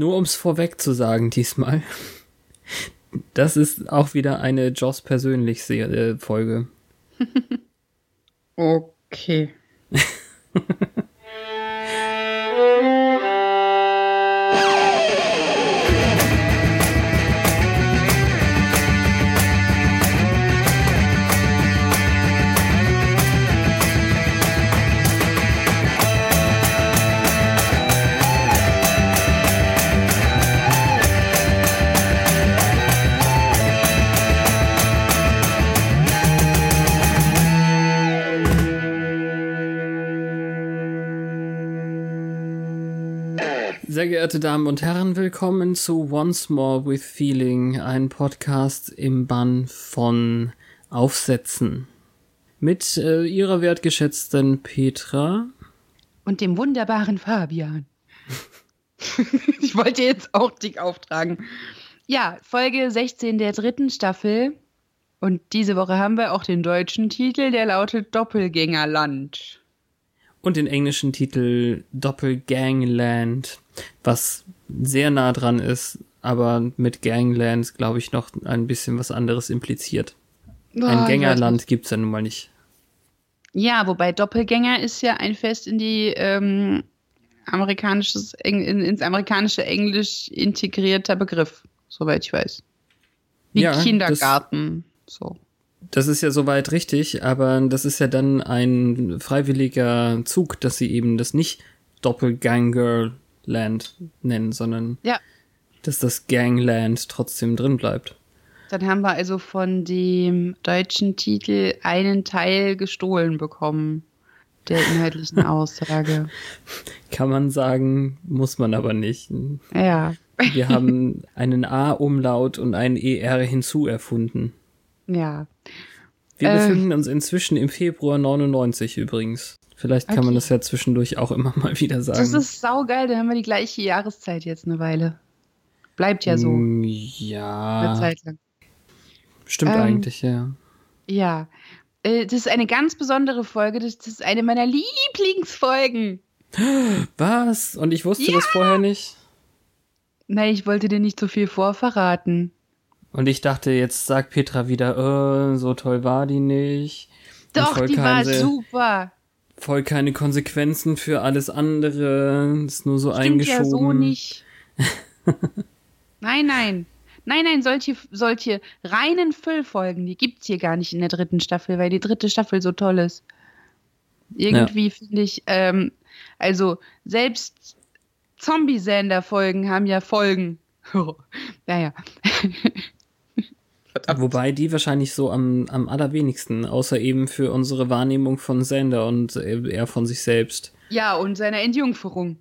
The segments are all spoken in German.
Nur um es vorweg zu sagen diesmal. Das ist auch wieder eine Joss persönlich Folge. okay. Sehr geehrte Damen und Herren, willkommen zu Once More with Feeling, ein Podcast im Bann von Aufsätzen. Mit äh, ihrer wertgeschätzten Petra. Und dem wunderbaren Fabian. ich wollte jetzt auch dick auftragen. Ja, Folge 16 der dritten Staffel. Und diese Woche haben wir auch den deutschen Titel, der lautet Doppelgängerland. Und den englischen Titel Doppelgangland was sehr nah dran ist, aber mit Ganglands, glaube ich, noch ein bisschen was anderes impliziert. Oh, ein Gängerland gibt es ja nun mal nicht. Ja, wobei Doppelgänger ist ja ein fest in die ähm, amerikanisches, in, ins amerikanische Englisch integrierter Begriff, soweit ich weiß. Wie ja, Kindergarten. So. Das ist ja soweit richtig, aber das ist ja dann ein freiwilliger Zug, dass sie eben das nicht Doppelganger Land nennen, sondern ja. dass das Gangland trotzdem drin bleibt. Dann haben wir also von dem deutschen Titel einen Teil gestohlen bekommen, der inhaltlichen Aussage. Kann man sagen, muss man aber nicht. Ja. Wir haben einen A-Umlaut und einen ER hinzuerfunden. Ja. Wir äh, befinden uns inzwischen im Februar 99 übrigens. Vielleicht kann okay. man das ja zwischendurch auch immer mal wieder sagen. Das ist saugeil, da haben wir die gleiche Jahreszeit jetzt eine Weile. Bleibt ja so. Mm, ja. Eine Zeit lang. Stimmt ähm, eigentlich, ja. Ja. Äh, das ist eine ganz besondere Folge. Das, das, ist eine meiner Lieblingsfolgen. Was? Und ich wusste ja. das vorher nicht? Nein, ich wollte dir nicht so viel vorverraten. Und ich dachte, jetzt sagt Petra wieder, oh, so toll war die nicht. Doch, die war super voll keine Konsequenzen für alles andere. Ist nur so Stimmt eingeschoben. Ja so nicht. nein, nein. Nein, nein, solche, solche reinen Füllfolgen, die gibt's hier gar nicht in der dritten Staffel, weil die dritte Staffel so toll ist. Irgendwie ja. finde ich, ähm, also selbst Zombie-Sender-Folgen haben ja Folgen. naja. Verdammt. Wobei die wahrscheinlich so am, am allerwenigsten, außer eben für unsere Wahrnehmung von Sander und er von sich selbst. Ja, und seiner Entjungferung.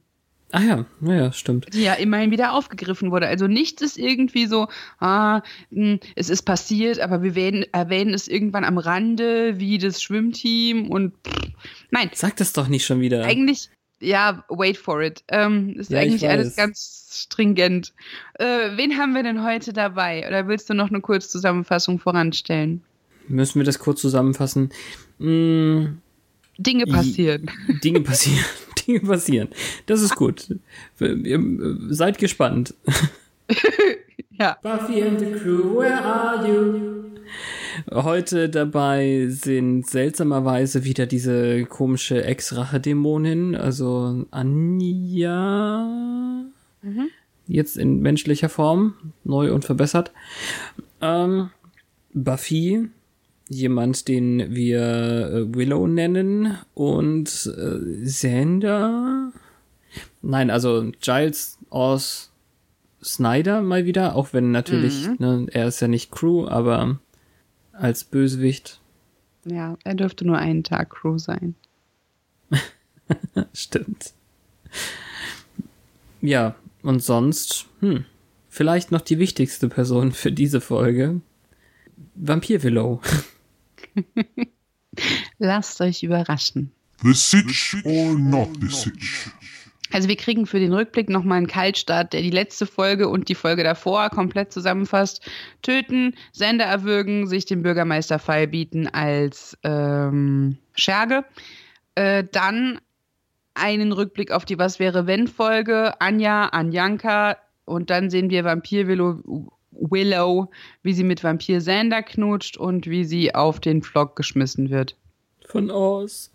Ah ja, naja, stimmt. Die ja immerhin wieder aufgegriffen wurde. Also nichts ist irgendwie so, ah, hm, es ist passiert, aber wir werden, erwähnen es irgendwann am Rande, wie das Schwimmteam und pff, nein. Sag das doch nicht schon wieder. Eigentlich, ja, wait for it. Ähm, ist ja, eigentlich alles ganz stringent. Äh, wen haben wir denn heute dabei? Oder willst du noch eine Kurzzusammenfassung voranstellen? Müssen wir das kurz zusammenfassen? Hm, Dinge passieren. Dinge passieren. Dinge passieren. Das ist gut. Seid gespannt. ja. Buffy and the Crew, where are you? Heute dabei sind seltsamerweise wieder diese komische Ex-Rache-Dämonin, also Anja. Mhm. Jetzt in menschlicher Form, neu und verbessert. Ähm, Buffy, jemand, den wir äh, Willow nennen, und äh, Xander. Nein, also Giles Oz Snyder mal wieder, auch wenn natürlich, mhm. ne, er ist ja nicht Crew, aber als Bösewicht. Ja, er dürfte nur einen Tag Crew sein. Stimmt. Ja, und sonst, hm, vielleicht noch die wichtigste Person für diese Folge. Vampir Willow. Lasst euch überraschen. The Sitch or not the Sitch? Also wir kriegen für den Rückblick nochmal einen Kaltstart, der die letzte Folge und die Folge davor komplett zusammenfasst. Töten, Sender erwürgen, sich dem Bürgermeister bieten als ähm, Scherge. Äh, dann einen Rückblick auf die Was wäre wenn Folge. Anja, Anjanka, und dann sehen wir Vampir Willow, Willow, wie sie mit Vampir Xander knutscht und wie sie auf den Flock geschmissen wird. Von aus.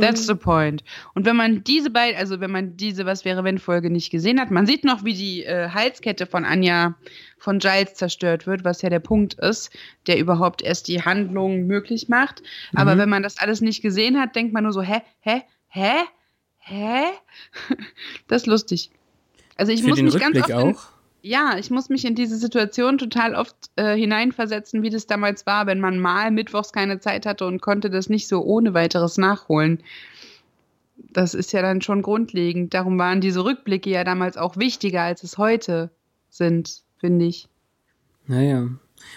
That's the point. Und wenn man diese beiden, also wenn man diese Was wäre wenn Folge nicht gesehen hat, man sieht noch, wie die äh, Halskette von Anja von Giles zerstört wird, was ja der Punkt ist, der überhaupt erst die Handlung möglich macht. Mhm. Aber wenn man das alles nicht gesehen hat, denkt man nur so, hä, hä, hä, hä? das ist lustig. Also ich Für muss den mich Rückblick ganz oft in, auch. Ja, ich muss mich in diese Situation total oft äh, hineinversetzen, wie das damals war, wenn man mal mittwochs keine Zeit hatte und konnte das nicht so ohne weiteres nachholen. Das ist ja dann schon grundlegend. Darum waren diese Rückblicke ja damals auch wichtiger, als es heute sind, finde ich. Naja.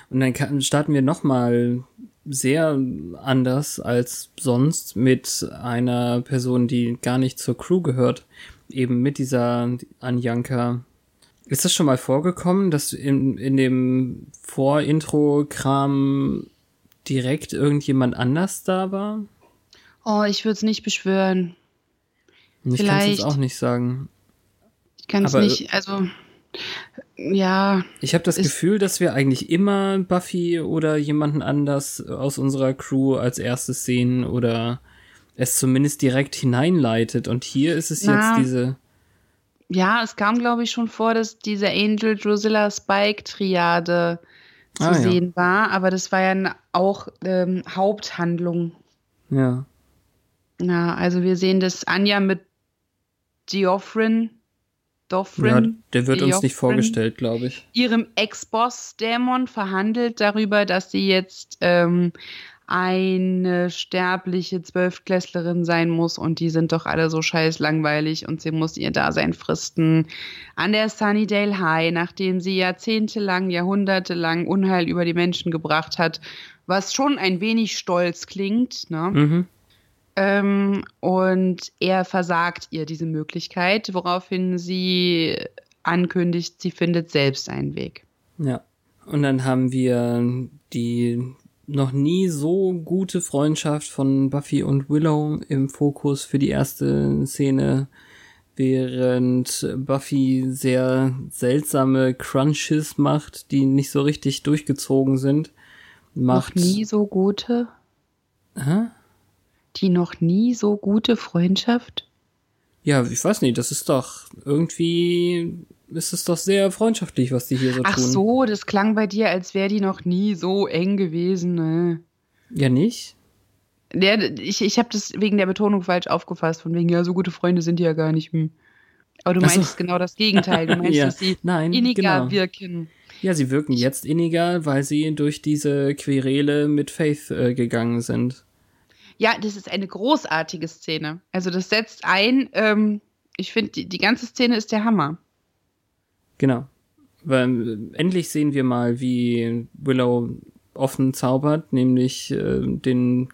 Und dann starten wir nochmal sehr anders als sonst mit einer Person, die gar nicht zur Crew gehört. Eben mit dieser Anjanka. Ist das schon mal vorgekommen, dass in, in dem Vorintro-Kram direkt irgendjemand anders da war? Oh, ich würde es nicht beschwören. Ich kann es jetzt auch nicht sagen. Ich kann es Aber- nicht, also ja, Ich habe das Gefühl, dass wir eigentlich immer Buffy oder jemanden anders aus unserer Crew als erstes sehen oder es zumindest direkt hineinleitet. Und hier ist es Na. jetzt diese. Ja, es kam, glaube ich, schon vor, dass diese Angel Drusilla Spike Triade zu Ah, ja. sehen war, aber das war ja auch ähm, Haupthandlung. Ja. Ja, also wir sehen das Anja mit Geoffrin, ja, Doffrin, der wird uns nicht Geoffrin, vorgestellt, glaube ich. ihrem Ex-Boss Dämon verhandelt darüber, dass sie jetzt ähm, eine sterbliche Zwölfklässlerin sein muss und die sind doch alle so scheiß langweilig und sie muss ihr Dasein fristen an der Sunnydale High, nachdem sie jahrzehntelang, jahrhundertelang Unheil über die Menschen gebracht hat, was schon ein wenig stolz klingt, ne? Mhm. Ähm, und er versagt ihr diese Möglichkeit, woraufhin sie ankündigt, sie findet selbst einen Weg. Ja. Und dann haben wir die noch nie so gute Freundschaft von Buffy und Willow im Fokus für die erste Szene, während Buffy sehr seltsame Crunches macht, die nicht so richtig durchgezogen sind. Macht Noch nie so gute, Hä? die noch nie so gute Freundschaft? Ja, ich weiß nicht, das ist doch irgendwie ist es doch sehr freundschaftlich, was die hier so Ach tun. so, das klang bei dir, als wäre die noch nie so eng gewesen. Ne? Ja, nicht? Der, ich ich habe das wegen der Betonung falsch aufgefasst, von wegen, ja, so gute Freunde sind die ja gar nicht. Hm. Aber du Ach so. meinst genau das Gegenteil. Du meinst, Ja, dass sie nein, inniger genau. wirken. Ja, sie wirken jetzt inniger, weil sie durch diese Querele mit Faith äh, gegangen sind. Ja, das ist eine großartige Szene. Also das setzt ein, ähm, ich finde, die, die ganze Szene ist der Hammer. Genau. Weil äh, endlich sehen wir mal, wie Willow offen zaubert, nämlich äh, den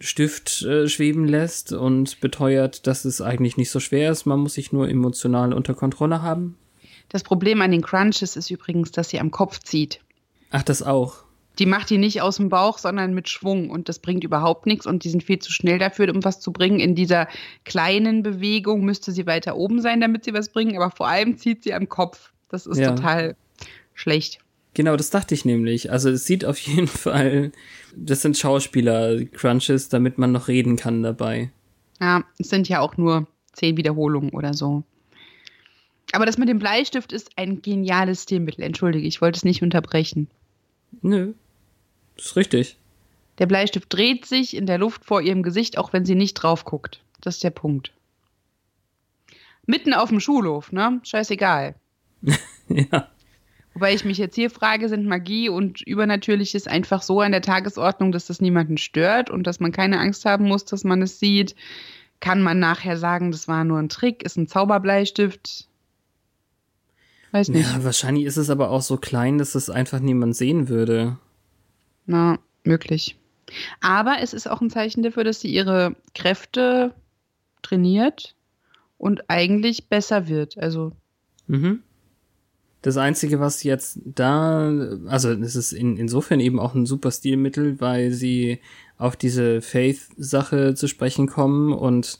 Stift äh, schweben lässt und beteuert, dass es eigentlich nicht so schwer ist. Man muss sich nur emotional unter Kontrolle haben. Das Problem an den Crunches ist übrigens, dass sie am Kopf zieht. Ach, das auch. Die macht die nicht aus dem Bauch, sondern mit Schwung und das bringt überhaupt nichts und die sind viel zu schnell dafür, um was zu bringen. In dieser kleinen Bewegung müsste sie weiter oben sein, damit sie was bringen, aber vor allem zieht sie am Kopf. Das ist Ja. total schlecht. Genau, das dachte ich nämlich. Also es sieht auf jeden Fall, das sind Schauspieler-Crunches, damit man noch reden kann dabei. Ja, es sind ja auch nur zehn Wiederholungen oder so. Aber das mit dem Bleistift ist ein geniales Stilmittel. Entschuldige, ich wollte es nicht unterbrechen. Nö, das ist richtig. Der Bleistift dreht sich in der Luft vor ihrem Gesicht, auch wenn sie nicht drauf guckt. Das ist der Punkt. Mitten auf dem Schulhof, ne? Scheißegal. ja. Wobei ich mich jetzt hier frage, sind Magie und Übernatürliches einfach so an der Tagesordnung, dass das niemanden stört und dass man keine Angst haben muss, dass man es sieht? Kann man nachher sagen, das war nur ein Trick, ist ein Zauberbleistift? Weiß nicht. Ja, wahrscheinlich ist es aber auch so klein, dass es einfach niemand sehen würde. Na, möglich. Aber es ist auch ein Zeichen dafür, dass sie ihre Kräfte trainiert und eigentlich besser wird. Also, Mhm. Das Einzige, was jetzt da, also es ist in, insofern eben auch ein super Stilmittel, weil sie auf diese Faith-Sache zu sprechen kommen und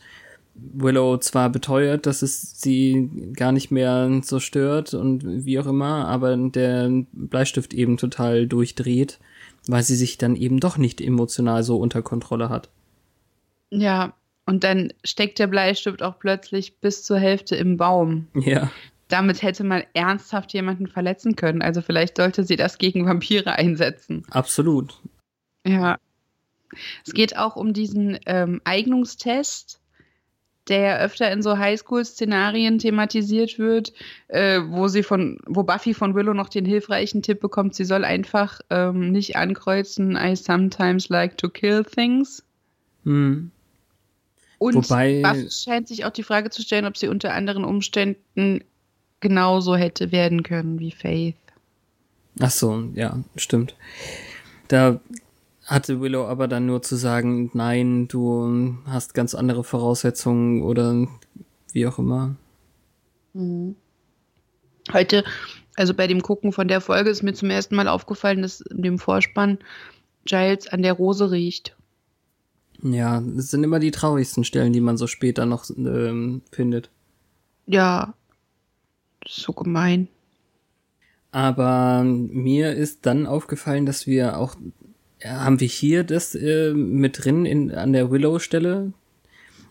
Willow zwar beteuert, dass es sie gar nicht mehr so stört und wie auch immer, aber der Bleistift eben total durchdreht, weil sie sich dann eben doch nicht emotional so unter Kontrolle hat. Ja, und dann steckt der Bleistift auch plötzlich bis zur Hälfte im Baum. Ja. Damit hätte man ernsthaft jemanden verletzen können. Also vielleicht sollte sie das gegen Vampire einsetzen. Absolut. Ja. Es geht auch um diesen ähm, Eignungstest, der ja öfter in so Highschool-Szenarien thematisiert wird, äh, wo sie von, wo Buffy von Willow noch den hilfreichen Tipp bekommt, sie soll einfach ähm, nicht ankreuzen, I sometimes like to kill things. Hm. Und Wobei- Buffy scheint sich auch die Frage zu stellen, ob sie unter anderen Umständen genauso hätte werden können wie Faith. Ach so, ja, stimmt. Da hatte Willow aber dann nur zu sagen, nein, du hast ganz andere Voraussetzungen oder wie auch immer. Heute, also bei dem Gucken von der Folge ist mir zum ersten Mal aufgefallen, dass in dem Vorspann Giles an der Rose riecht. Ja, das sind immer die traurigsten Stellen, die man so später noch ähm, findet. Ja, das ist so gemein. Aber mir ist dann aufgefallen, dass wir auch, haben wir hier das äh, mit drin in, an der Willow-Stelle?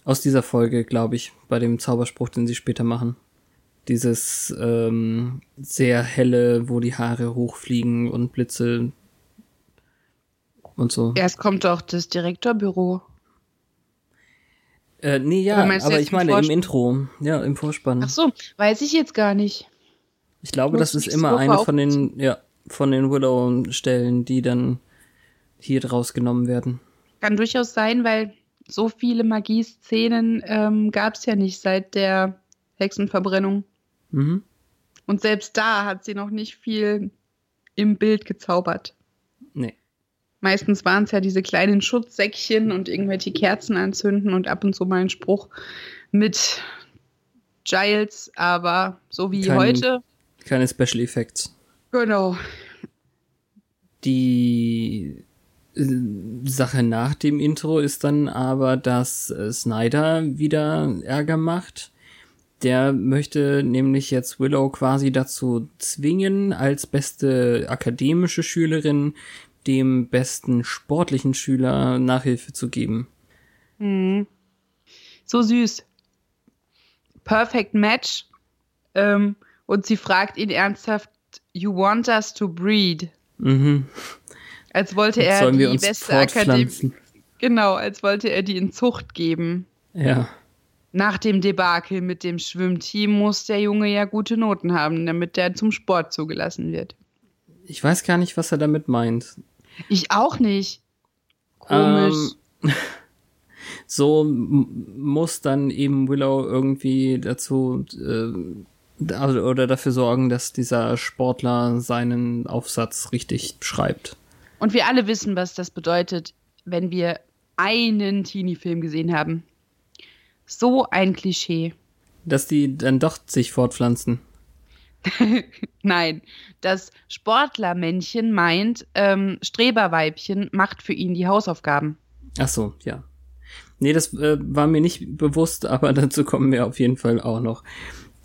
Aus dieser Folge, glaube ich, bei dem Zauberspruch, den sie später machen. Dieses ähm, sehr helle, wo die Haare hochfliegen und Blitze und so. Erst kommt doch das Direktorbüro. Äh, nee, ja, aber ich im meine im Vorspann? Intro. Ja, im Vorspann. Ach so, weiß ich jetzt gar nicht. Ich glaube, das ist immer eine von den, ja, von den Willow-Stellen, die dann hier draus genommen werden. Kann durchaus sein, weil so viele Magieszenen ähm, gab es ja nicht seit der Hexenverbrennung. Mhm. Und selbst da hat sie noch nicht viel im Bild gezaubert. Nee. Meistens waren es ja diese kleinen Schutzsäckchen und irgendwelche Kerzen anzünden und ab und zu mal ein Spruch mit Giles, aber so wie Kein- heute. Keine Special Effects. Genau. Die Sache nach dem Intro ist dann aber, dass äh, Snyder wieder Ärger macht. Der möchte nämlich jetzt Willow quasi dazu zwingen, als beste akademische Schülerin dem besten sportlichen Schüler Nachhilfe zu geben. Mhm. So süß. Perfect Match. Ähm, und sie fragt ihn ernsthaft, You want us to breed? Mhm. Als wollte er Sollen die beste Akademie. Genau, als wollte er die in Zucht geben. Ja. Nach dem Debakel mit dem Schwimmteam muss der Junge ja gute Noten haben, damit der zum Sport zugelassen wird. Ich weiß gar nicht, was er damit meint. Ich auch nicht. Komisch. Ähm, so muss dann eben Willow irgendwie dazu äh, oder dafür sorgen, dass dieser Sportler seinen Aufsatz richtig schreibt. Und wir alle wissen, was das bedeutet, wenn wir einen Teenie-Film gesehen haben. So ein Klischee. Dass die dann doch sich fortpflanzen. Nein, das Sportlermännchen meint, ähm, Streberweibchen macht für ihn die Hausaufgaben. Ach so, ja. Nee, das äh, war mir nicht bewusst, aber dazu kommen wir auf jeden Fall auch noch.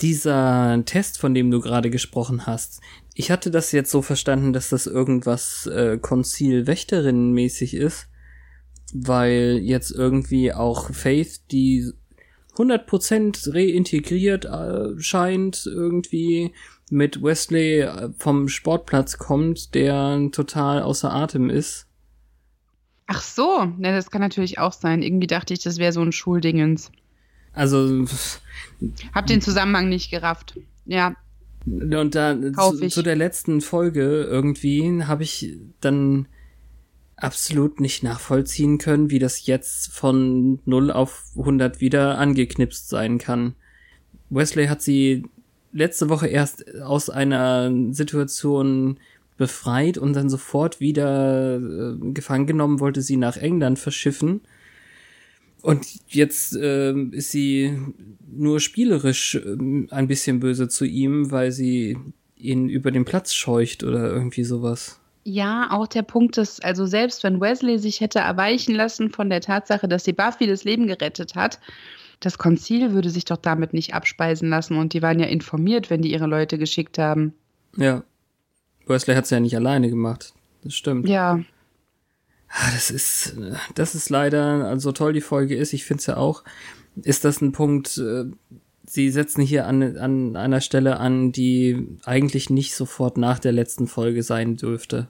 Dieser Test, von dem du gerade gesprochen hast, ich hatte das jetzt so verstanden, dass das irgendwas äh, Konzil-Wächterin-mäßig ist, weil jetzt irgendwie auch Faith, die 100% reintegriert äh, scheint, irgendwie mit Wesley äh, vom Sportplatz kommt, der total außer Atem ist. Ach so, ne, das kann natürlich auch sein. Irgendwie dachte ich, das wäre so ein Schuldingens. Also Hab den Zusammenhang nicht gerafft. Ja, Und da zu, zu der letzten Folge irgendwie habe ich dann absolut nicht nachvollziehen können, wie das jetzt von 0 auf 100 wieder angeknipst sein kann. Wesley hat sie letzte Woche erst aus einer Situation befreit und dann sofort wieder äh, gefangen genommen, wollte sie nach England verschiffen. Und jetzt ähm, ist sie nur spielerisch ähm, ein bisschen böse zu ihm, weil sie ihn über den Platz scheucht oder irgendwie sowas. Ja, auch der Punkt ist, also selbst wenn Wesley sich hätte erweichen lassen von der Tatsache, dass sie Buffy das Leben gerettet hat, das Konzil würde sich doch damit nicht abspeisen lassen und die waren ja informiert, wenn die ihre Leute geschickt haben. Ja. Wesley hat es ja nicht alleine gemacht. Das stimmt. Ja. Ah, Das ist, das ist leider, also toll die Folge ist, ich finde es ja auch, ist das ein Punkt, äh, sie setzen hier an, an einer Stelle an, die eigentlich nicht sofort nach der letzten Folge sein dürfte.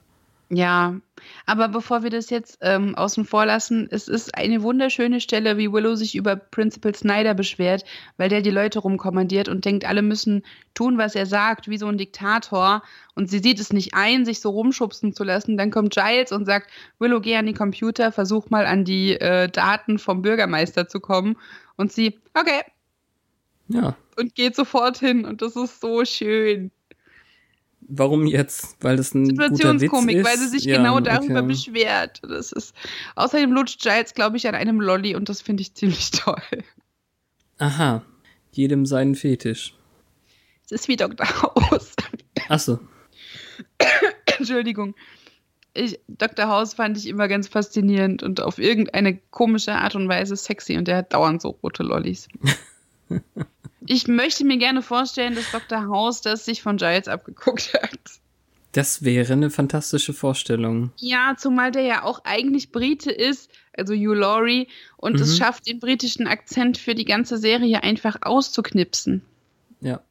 Ja, aber bevor wir das jetzt ähm, außen vor lassen, es ist eine wunderschöne Stelle, wie Willow sich über Principal Snyder beschwert, weil der die Leute rumkommandiert und denkt, alle müssen tun, was er sagt, wie so ein Diktator. Und sie sieht es nicht ein, sich so rumschubsen zu lassen. Dann kommt Giles und sagt, Willow, geh an die Computer, versuch mal an die äh, Daten vom Bürgermeister zu kommen. Und sie, okay, Ja. und geht sofort hin. Und das ist so schön. Warum jetzt? Weil das ein guter Witz Situationskomik, ist? weil sie sich Ja, genau darüber okay. beschwert. Das ist, außerdem lutscht Giles, glaube ich, an einem Lolli und das finde ich ziemlich toll. Aha. Jedem seinen Fetisch. Es ist wie Dr. House. Achso. Entschuldigung. Ich, Dr. House fand ich immer ganz faszinierend und auf irgendeine komische Art und Weise sexy und der hat dauernd so rote Lollis. ich möchte mir gerne vorstellen, dass Dr. House das sich von Giles abgeguckt hat. Das wäre eine fantastische Vorstellung. Ja, zumal der ja auch eigentlich Brite ist, also Hugh Laurie, und es Mhm. schafft, den britischen Akzent für die ganze Serie einfach auszuknipsen. Ja.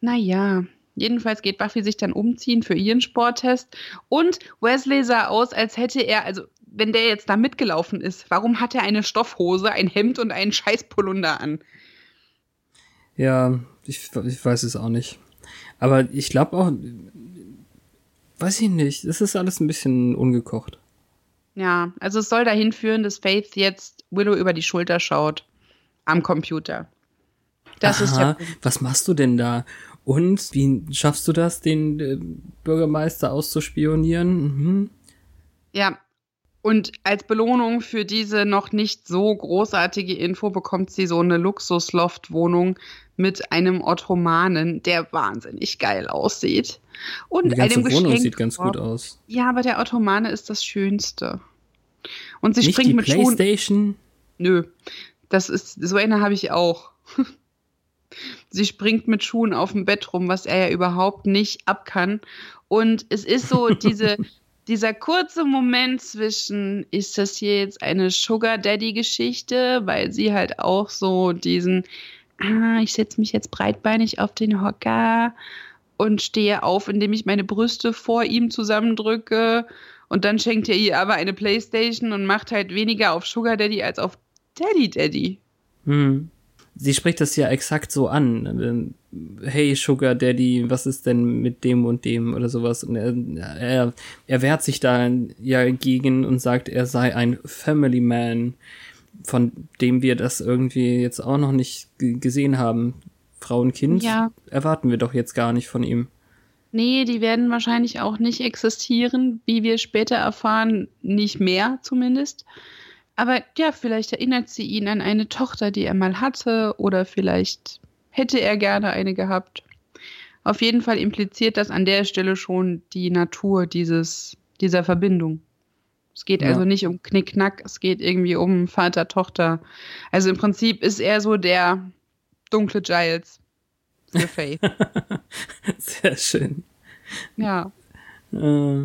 Naja, jedenfalls geht Buffy sich dann umziehen für ihren Sporttest und Wesley sah aus, als hätte er, also wenn der jetzt da mitgelaufen ist, warum hat er eine Stoffhose, ein Hemd und einen Scheißpolunder an? Ja, ich, ich weiß es auch nicht. Aber ich glaube auch, weiß ich nicht, es ist alles ein bisschen ungekocht. Ja, also es soll dahin führen, dass Faith jetzt Willow über die Schulter schaut am Computer. Das ist Aha, der Punkt. was machst du denn da? Und wie schaffst du das, den äh, Bürgermeister auszuspionieren? Mhm. Ja. Und als Belohnung für diese noch nicht so großartige Info bekommt sie so eine Luxus-Loft-Wohnung mit einem Ottomanen, der wahnsinnig geil aussieht. Und Die ganze einem Wohnung Geschenk sieht ganz gut aus. Ja, aber der Ottomane ist das Schönste. Und sie Nicht springt die mit Schuhen. Playstation? Nö. Das ist, so eine habe ich auch. Sie springt mit Schuhen auf dem Bett rum, was er ja überhaupt nicht ab kann. Und es ist so diese, dieser kurze Moment zwischen, ist das hier jetzt eine Sugar Daddy Geschichte, weil sie halt auch so diesen, ah, ich setze mich jetzt breitbeinig auf den Hocker und stehe auf, indem ich meine Brüste vor ihm zusammendrücke. Und dann schenkt er ihr aber eine Playstation und macht halt weniger auf Sugar Daddy als auf Daddy Daddy. Hm. Sie spricht das ja exakt so an. Ähm, Hey Sugar Daddy, was ist denn mit dem und dem oder sowas? Und er, er, er wehrt sich da ja gegen und sagt, er sei ein Family Man, von dem wir das irgendwie jetzt auch noch nicht gesehen haben. Frau und Kind Ja. erwarten wir doch jetzt gar nicht von ihm. Nee, die werden wahrscheinlich auch nicht existieren, wie wir später erfahren, nicht mehr zumindest. Aber ja, vielleicht erinnert sie ihn an eine Tochter, die er mal hatte, oder vielleicht hätte er gerne eine gehabt. Auf jeden Fall impliziert das an der Stelle schon die Natur dieses, dieser Verbindung. Es geht Ja. also nicht um Knickknack, es geht irgendwie um Vater-Tochter. Also im Prinzip ist er so der dunkle Giles für Faith. Sehr schön. ja. Äh,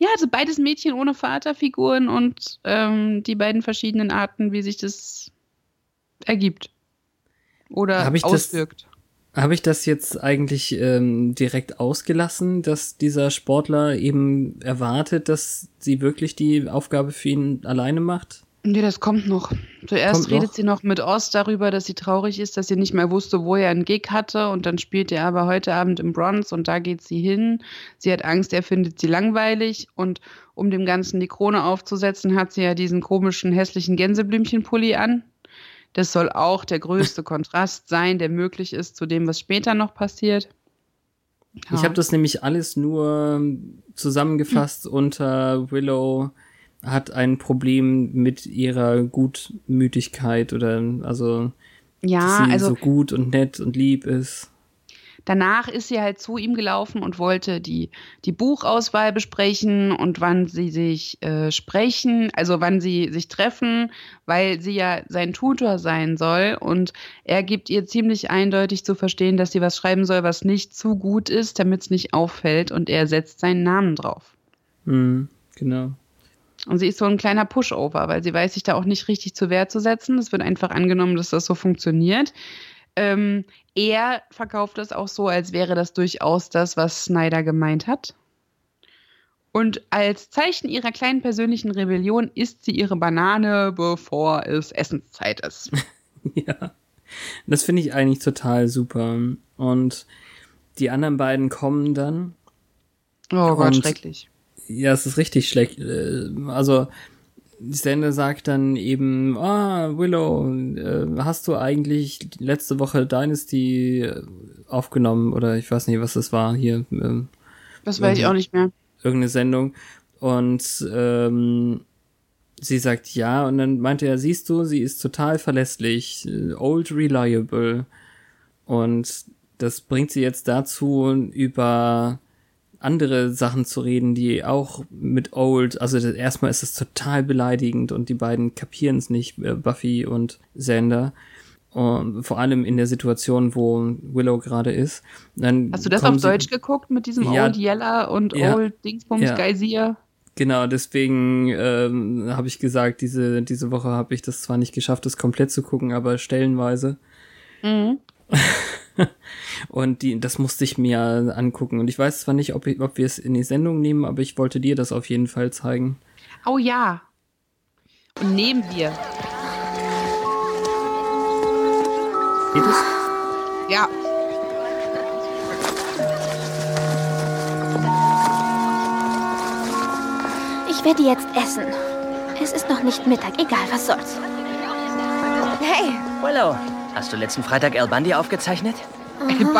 Ja, also beides Mädchen ohne Vaterfiguren und ähm, die beiden verschiedenen Arten, wie sich das ergibt. Oder Hab ich auswirkt. Habe ich das jetzt eigentlich ähm, direkt ausgelassen, dass dieser Sportler eben erwartet, dass sie wirklich die Aufgabe für ihn alleine macht? Nee, das kommt noch. Zuerst Kommt redet noch? sie noch mit Oz darüber, dass sie traurig ist, dass sie nicht mehr wusste, wo er einen Gig hatte. Und dann spielt er aber heute Abend im Bronx und da geht sie hin. Sie hat Angst, er findet sie langweilig. Und um dem Ganzen die Krone aufzusetzen, hat sie ja diesen komischen, hässlichen Gänseblümchenpulli an. Das soll auch der größte Kontrast sein, der möglich ist zu dem, was später noch passiert. Ja. Ich habe das nämlich alles nur zusammengefasst unter Willow hat ein Problem mit ihrer Gutmütigkeit oder also ja, dass sie also so gut und nett und lieb ist. danach ist sie halt zu ihm gelaufen und wollte die, die Buchauswahl besprechen und wann sie sich äh, sprechen, also wann sie sich treffen, weil sie ja sein Tutor sein soll. Und er gibt ihr ziemlich eindeutig zu verstehen, dass sie was schreiben soll, was nicht zu gut ist, damit es nicht auffällt. Und er setzt seinen Namen drauf. Mhm, genau. Und sie ist so ein kleiner Pushover, weil sie weiß sich da auch nicht richtig zu Wehr zu setzen. Es wird einfach angenommen, dass das so funktioniert. Ähm, er verkauft das auch so, als wäre das durchaus das, was Snyder gemeint hat. Und als Zeichen ihrer kleinen persönlichen Rebellion isst sie ihre Banane, bevor es Essenszeit ist. ja, das finde ich eigentlich total super. Und die anderen beiden kommen dann. Oh Gott, schrecklich. Ja, es ist richtig schlecht. Äh, also, Sende sagt dann eben, ah, Willow, äh, hast du eigentlich letzte Woche Dynasty äh, aufgenommen oder ich weiß nicht, was das war hier. Ähm, das weiß ich auch nicht mehr. Irgendeine Sendung. Und ähm, sie sagt ja und dann meinte er, siehst du, sie ist total verlässlich, old reliable. Und das bringt sie jetzt dazu, über andere Sachen zu reden, die auch mit Old, also das, erstmal ist es total beleidigend und die beiden kapieren es nicht, äh, Buffy und Xander. Und vor allem in der Situation, wo Willow gerade ist. Dann Hast du das auf sie, Deutsch geguckt mit diesem ja, Old Yeller und ja, Old Dingsbums ja. Geysir? Genau, deswegen ähm, habe ich gesagt, diese, diese Woche habe ich das zwar nicht geschafft, das komplett zu gucken, aber stellenweise. Mhm. und die, das musste ich mir angucken. Und ich weiß zwar nicht, ob, ich, ob wir es in die Sendung nehmen, aber ich wollte dir das auf jeden Fall zeigen. Oh ja. Und nehmen wir. Geht es? Ja. Ich werde jetzt essen. Es ist noch nicht Mittag, egal was soll's. Hey, Willow, Hast du letzten Freitag El Bundy aufgezeichnet? Mhm.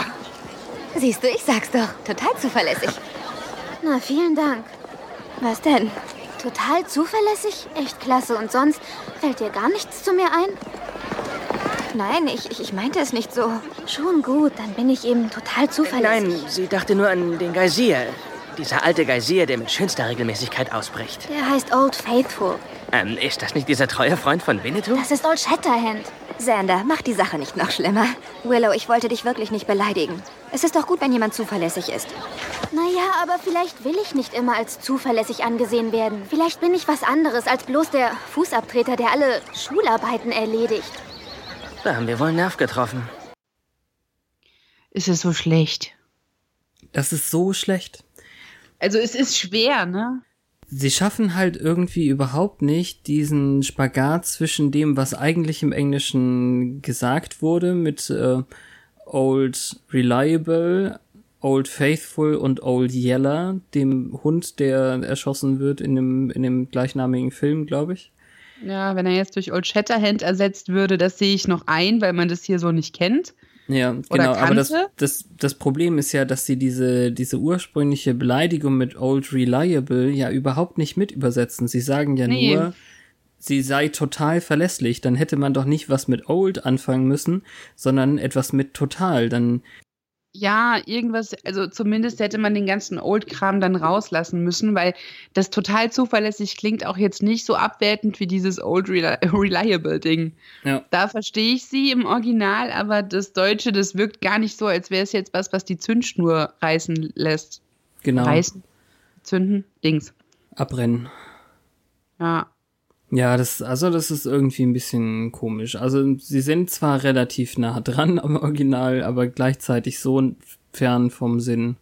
Siehst du, ich sag's doch. Total zuverlässig. Na, vielen Dank. Was denn? Total zuverlässig? Echt klasse. Und sonst fällt dir gar nichts zu mir ein? Nein, ich, ich, ich meinte es nicht so. Schon gut, dann bin ich eben total zuverlässig. Nein, sie dachte nur an den Geysir. Dieser alte Geysir, der mit schönster Regelmäßigkeit ausbricht. Der heißt Old Faithful. Ähm, ist das nicht dieser treue Freund von Winnetou? Das ist Old Shatterhand. Xander, mach die Sache nicht noch schlimmer. Willow, ich wollte dich wirklich nicht beleidigen. Es ist doch gut, wenn jemand zuverlässig ist. Naja, aber vielleicht will ich nicht immer als zuverlässig angesehen werden. Vielleicht bin ich was anderes als bloß der Fußabtreter, der alle Schularbeiten erledigt. Da haben wir wohl einen Nerv getroffen. Ist es so schlecht? Das ist so schlecht. Also es ist schwer, ne? Sie schaffen halt irgendwie überhaupt nicht diesen Spagat zwischen dem, was eigentlich im Englischen gesagt wurde mit äh, Old Reliable, Old Faithful und Old Yeller, dem Hund, der erschossen wird in dem, in dem gleichnamigen Film, glaube ich. Ja, wenn er jetzt durch Old Shatterhand ersetzt würde, das sehe ich noch ein, weil man das hier so nicht kennt. Ja, genau, aber das, das, das Problem ist ja, dass sie diese, diese ursprüngliche Beleidigung mit Old Reliable ja überhaupt nicht mit übersetzen. Sie sagen ja nee. nur, sie sei total verlässlich. Dann hätte man doch nicht was mit Old anfangen müssen, sondern etwas mit total. Dann ja, irgendwas, also zumindest hätte man den ganzen Old-Kram dann rauslassen müssen, weil das total zuverlässig klingt auch jetzt nicht so abwertend wie dieses Old Reliable-Ding. Ja. Da verstehe ich sie im Original, aber das Deutsche, das wirkt gar nicht so, als wäre es jetzt was, was die Zündschnur reißen lässt. Genau. Reißen, zünden, Dings. Abbrennen. Ja. Ja, das, also das ist irgendwie ein bisschen komisch. Also sie sind zwar relativ nah dran am Original, aber gleichzeitig so fern vom Sinn.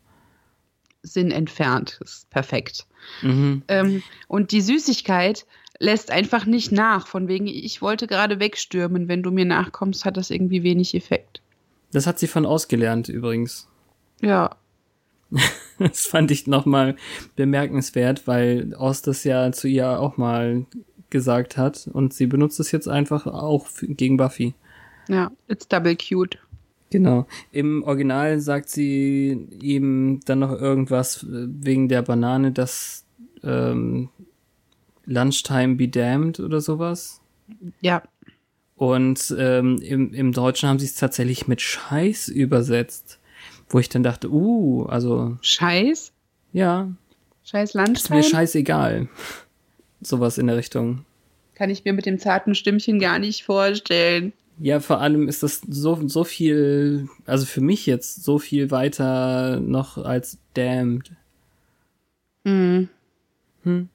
Sinn entfernt, ist perfekt. Mhm. Ähm, und die Süßigkeit lässt einfach nicht nach, von wegen, ich wollte gerade wegstürmen, wenn du mir nachkommst, hat das irgendwie wenig Effekt. Das hat sie von ausgelernt übrigens. Ja. das fand ich nochmal bemerkenswert, weil Ost das ja zu ihr auch mal gesagt hat und sie benutzt es jetzt einfach auch gegen Buffy. Ja, it's double cute. Genau. Im Original sagt sie ihm dann noch irgendwas wegen der Banane, dass ähm, Lunchtime be damned oder sowas. Ja. Und ähm, im, im Deutschen haben sie es tatsächlich mit Scheiß übersetzt. Wo ich dann dachte, uh, also. Scheiß? Ja. Scheiß Ist Lunchtime? mir scheißegal. Sowas in der Richtung. Kann ich mir mit dem zarten Stimmchen gar nicht vorstellen. Ja, vor allem ist das so, so viel, also für mich jetzt so viel weiter noch als Damned. Hm. Hm.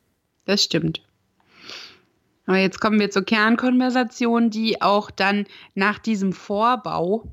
Das stimmt. Aber jetzt kommen wir zur Kernkonversation, die auch dann nach diesem Vorbau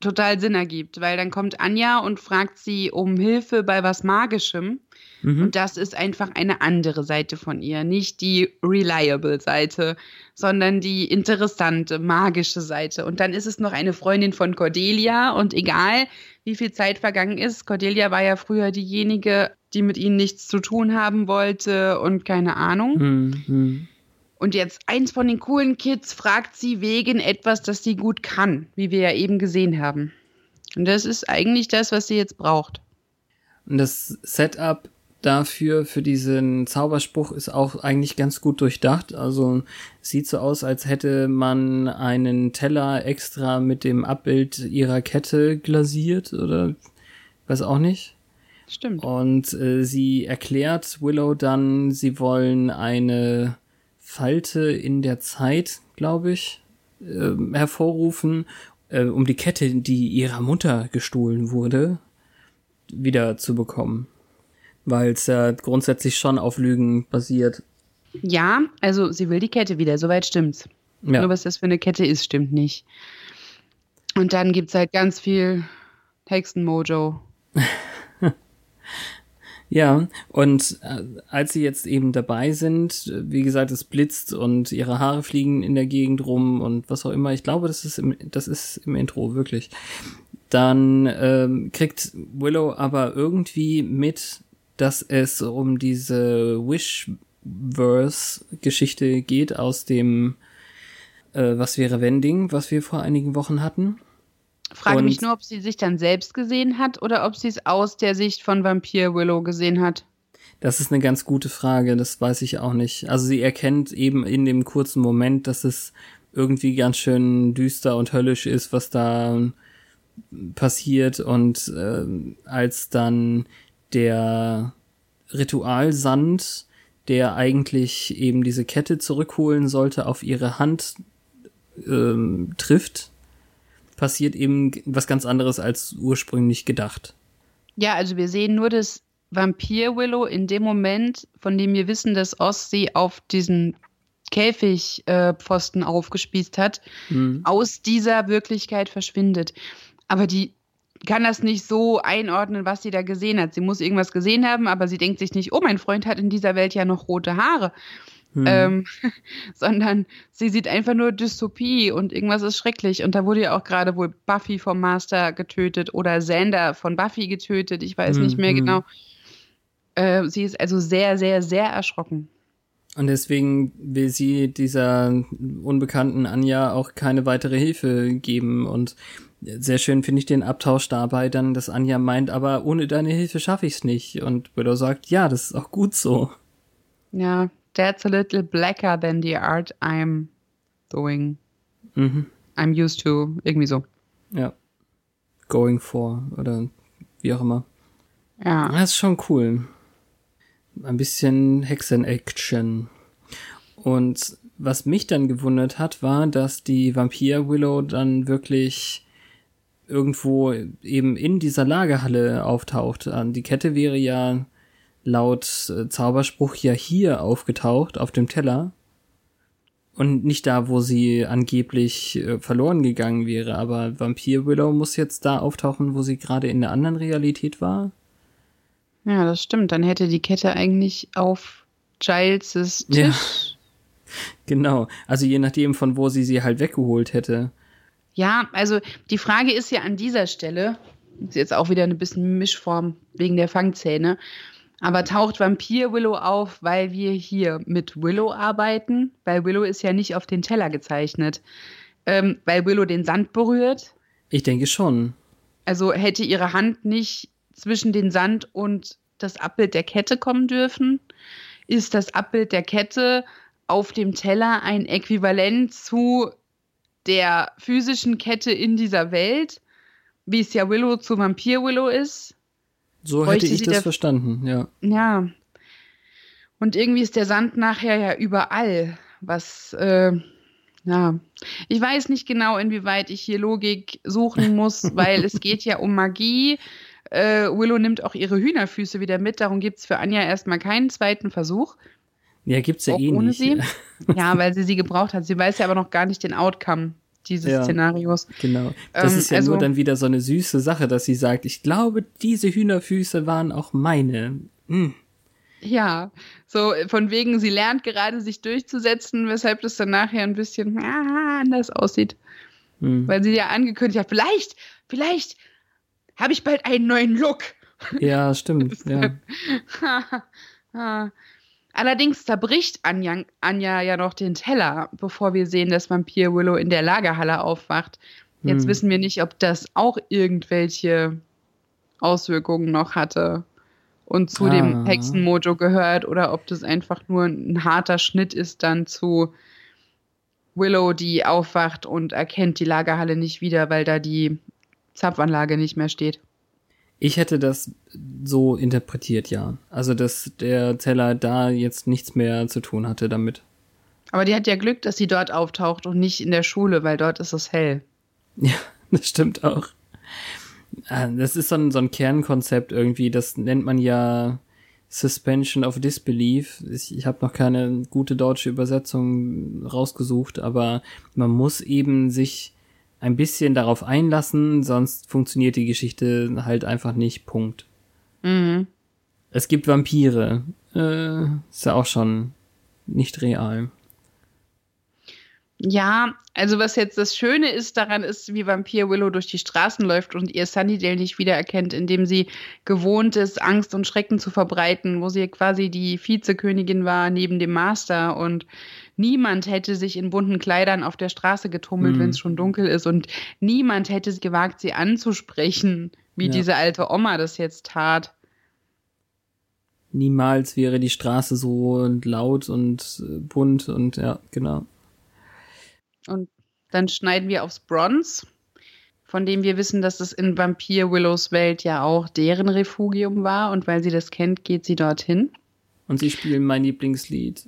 total Sinn ergibt, weil dann kommt Anja und fragt sie um Hilfe bei was Magischem. Mhm. Und das ist einfach eine andere Seite von ihr. Nicht die reliable Seite, sondern die interessante, magische Seite. Und dann ist es noch eine Freundin von Cordelia. Und egal, wie viel Zeit vergangen ist, Cordelia war ja früher diejenige, die mit ihnen nichts zu tun haben wollte und keine Ahnung. Hm, hm. Und jetzt eins von den coolen Kids fragt sie wegen etwas, das sie gut kann, wie wir ja eben gesehen haben. Und das ist eigentlich das, was sie jetzt braucht. Und das Setup dafür, für diesen Zauberspruch ist auch eigentlich ganz gut durchdacht. Also sieht so aus, als hätte man einen Teller extra mit dem Abbild ihrer Kette glasiert oder weiß auch nicht. Stimmt. Und äh, sie erklärt Willow dann, sie wollen eine Falte in der Zeit, glaube ich, äh, hervorrufen, äh, um die Kette, die ihrer Mutter gestohlen wurde, wieder zu bekommen. Weil es ja grundsätzlich schon auf Lügen basiert. Ja, also sie will die Kette wieder, soweit stimmt's. Ja. Nur was das für eine Kette ist, stimmt nicht. Und dann gibt's halt ganz viel Hexenmojo. Ja, und äh, als sie jetzt eben dabei sind, wie gesagt, es blitzt und ihre Haare fliegen in der Gegend rum und was auch immer, ich glaube, das ist im, das ist im Intro, wirklich. Dann ähm, kriegt Willow aber irgendwie mit, dass es um diese Wish-Verse-Geschichte geht aus dem äh, Was wäre Wending, was wir vor einigen Wochen hatten. Frage Und- mich nur, ob sie sich dann selbst gesehen hat oder ob sie es aus der Sicht von Vampir Willow gesehen hat. Das ist eine ganz gute Frage, das weiß ich auch nicht. Also sie erkennt eben in dem kurzen Moment, dass es irgendwie ganz schön düster und höllisch ist, was da passiert und ähm, als dann der Ritualsand, der eigentlich eben diese Kette zurückholen sollte, auf ihre Hand ähm, trifft, passiert eben was ganz anderes als ursprünglich gedacht. Ja, also wir sehen nur, dass Vampir Willow in dem Moment, von dem wir wissen, dass Oz sie auf diesen Käfigpfosten äh, aufgespießt hat, Hm. aus dieser Wirklichkeit verschwindet. Aber die kann das nicht so einordnen, was sie da gesehen hat. Sie muss irgendwas gesehen haben, aber sie denkt sich nicht, oh, mein Freund hat in dieser Welt ja noch rote Haare. Hm. Ähm, sondern sie sieht einfach nur Dystopie und irgendwas ist schrecklich. Und da wurde ja auch gerade wohl Buffy vom Master getötet oder Xander von Buffy getötet. Ich weiß Hm, nicht mehr hm. genau. Äh, sie ist also sehr, sehr, sehr erschrocken. Und deswegen will sie dieser unbekannten Anja auch keine weitere Hilfe geben. Und sehr schön finde ich den Abtausch dabei dann, dass Anja meint, aber ohne deine Hilfe schaffe ich's nicht. Und Willow sagt, ja, das ist auch gut so. Ja, that's a little blacker than the art I'm doing. Mhm. I'm used to. Irgendwie so. Ja. Going for oder wie auch immer. Ja. Das ist schon cool. Ein bisschen Hexen-Action. Und was mich dann gewundert hat, war, dass die Vampir-Willow dann wirklich irgendwo eben in dieser Lagerhalle auftaucht. Die Kette wäre ja laut äh, Zauberspruch ja hier aufgetaucht, auf dem Teller. Und nicht da, wo sie angeblich äh, verloren gegangen wäre. Aber Vampir Willow muss jetzt da auftauchen, wo sie gerade in der anderen Realität war. Ja, das stimmt. Dann hätte die Kette eigentlich auf Giles' Tisch. Ja. Genau. Also je nachdem, von wo sie sie halt weggeholt hätte. Ja, also die Frage ist ja an dieser Stelle, ist jetzt auch wieder eine bisschen Mischform wegen der Fangzähne, aber taucht Vampir Willow auf, weil wir hier mit Willow arbeiten? Weil Willow ist ja nicht auf den Teller gezeichnet. Ähm, weil Willow den Sand berührt. Ich denke schon. Also hätte ihre Hand nicht zwischen den Sand und das Abbild der Kette kommen dürfen? Ist das Abbild der Kette auf dem Teller ein Äquivalent zu der physischen Kette in dieser Welt? wie es ja Willow zu Vampir Willow ist. So hätte ich das verstanden, ja. Ja. Und irgendwie ist der Sand nachher ja überall, was, äh, ja. Ich weiß nicht genau, inwieweit ich hier Logik suchen muss, weil es geht ja um Magie. Äh, Willow nimmt auch ihre Hühnerfüße wieder mit, darum gibt es für Anja erstmal keinen zweiten Versuch. Ja, gibt's ja auch eh ohne nicht. Sie. Ja, weil sie sie gebraucht hat. Sie weiß ja aber noch gar nicht den Outcome dieses ja, Szenarios. Genau. Das ähm, ist ja also, nur dann wieder so eine süße Sache, dass sie sagt, ich glaube, diese Hühnerfüße waren auch meine. Hm. Ja, so von wegen, sie lernt gerade sich durchzusetzen, weshalb das dann nachher ein bisschen ah, anders aussieht. Hm. Weil sie ja angekündigt hat, vielleicht, vielleicht habe ich bald einen neuen Look. Ja, stimmt. ja. Allerdings zerbricht Anja, Anja ja noch den Teller, bevor wir sehen, dass Vampir Willow in der Lagerhalle aufwacht. Jetzt hm. wissen wir nicht, ob das auch irgendwelche Auswirkungen noch hatte und zu ah. dem Hexenmojo gehört oder ob das einfach nur ein harter Schnitt ist dann zu Willow, die aufwacht und erkennt die Lagerhalle nicht wieder, weil da die Zapfanlage nicht mehr steht. Ich hätte das so interpretiert, ja. Also, dass der Teller da jetzt nichts mehr zu tun hatte damit. Aber die hat ja Glück, dass sie dort auftaucht und nicht in der Schule, weil dort ist es hell. Ja, das stimmt auch. Ah, das ist so ein, so ein Kernkonzept irgendwie, das nennt man ja Suspension of Disbelief. Ich, ich habe noch keine gute deutsche Übersetzung rausgesucht, aber man muss eben sich ein bisschen darauf einlassen, sonst funktioniert die Geschichte halt einfach nicht. Punkt. Mhm. Es gibt Vampire. Äh, ist ja auch schon nicht real. Ja, also was jetzt das Schöne ist daran ist, wie Vampir Willow durch die Straßen läuft und ihr Sunnydale nicht wiedererkennt, indem sie gewohnt ist, Angst und Schrecken zu verbreiten, wo sie quasi die Vizekönigin war neben dem Master und Niemand hätte sich in bunten Kleidern auf der Straße getummelt, mhm. wenn es schon dunkel ist. Und niemand hätte es gewagt, sie anzusprechen, wie ja. diese alte Oma das jetzt tat. Niemals wäre die Straße so laut und äh, bunt und ja, genau. Und dann schneiden wir aufs Bronze, von dem wir wissen, dass es in Vampir Willows Welt ja auch deren Refugium war. Und weil sie das kennt, geht sie dorthin. Und sie spielen mein Lieblingslied.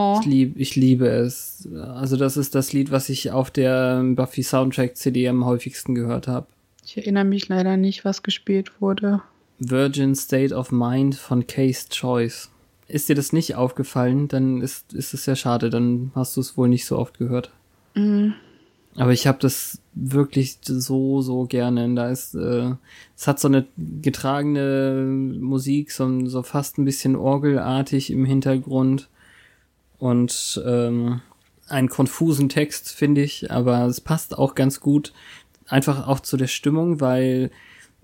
Oh. Ich, lieb, ich liebe es. Also das ist das Lied, was ich auf der Buffy Soundtrack CD am häufigsten gehört habe. Ich erinnere mich leider nicht, was gespielt wurde. Virgin State of Mind von Case Choice. Ist dir das nicht aufgefallen, dann ist, ist es ja schade, dann hast du es wohl nicht so oft gehört. Mhm. Aber ich habe das wirklich so, so gerne. Da ist, äh, es hat so eine getragene Musik, so, so fast ein bisschen orgelartig im Hintergrund und ähm, einen konfusen Text, finde ich, aber es passt auch ganz gut einfach auch zu der Stimmung, weil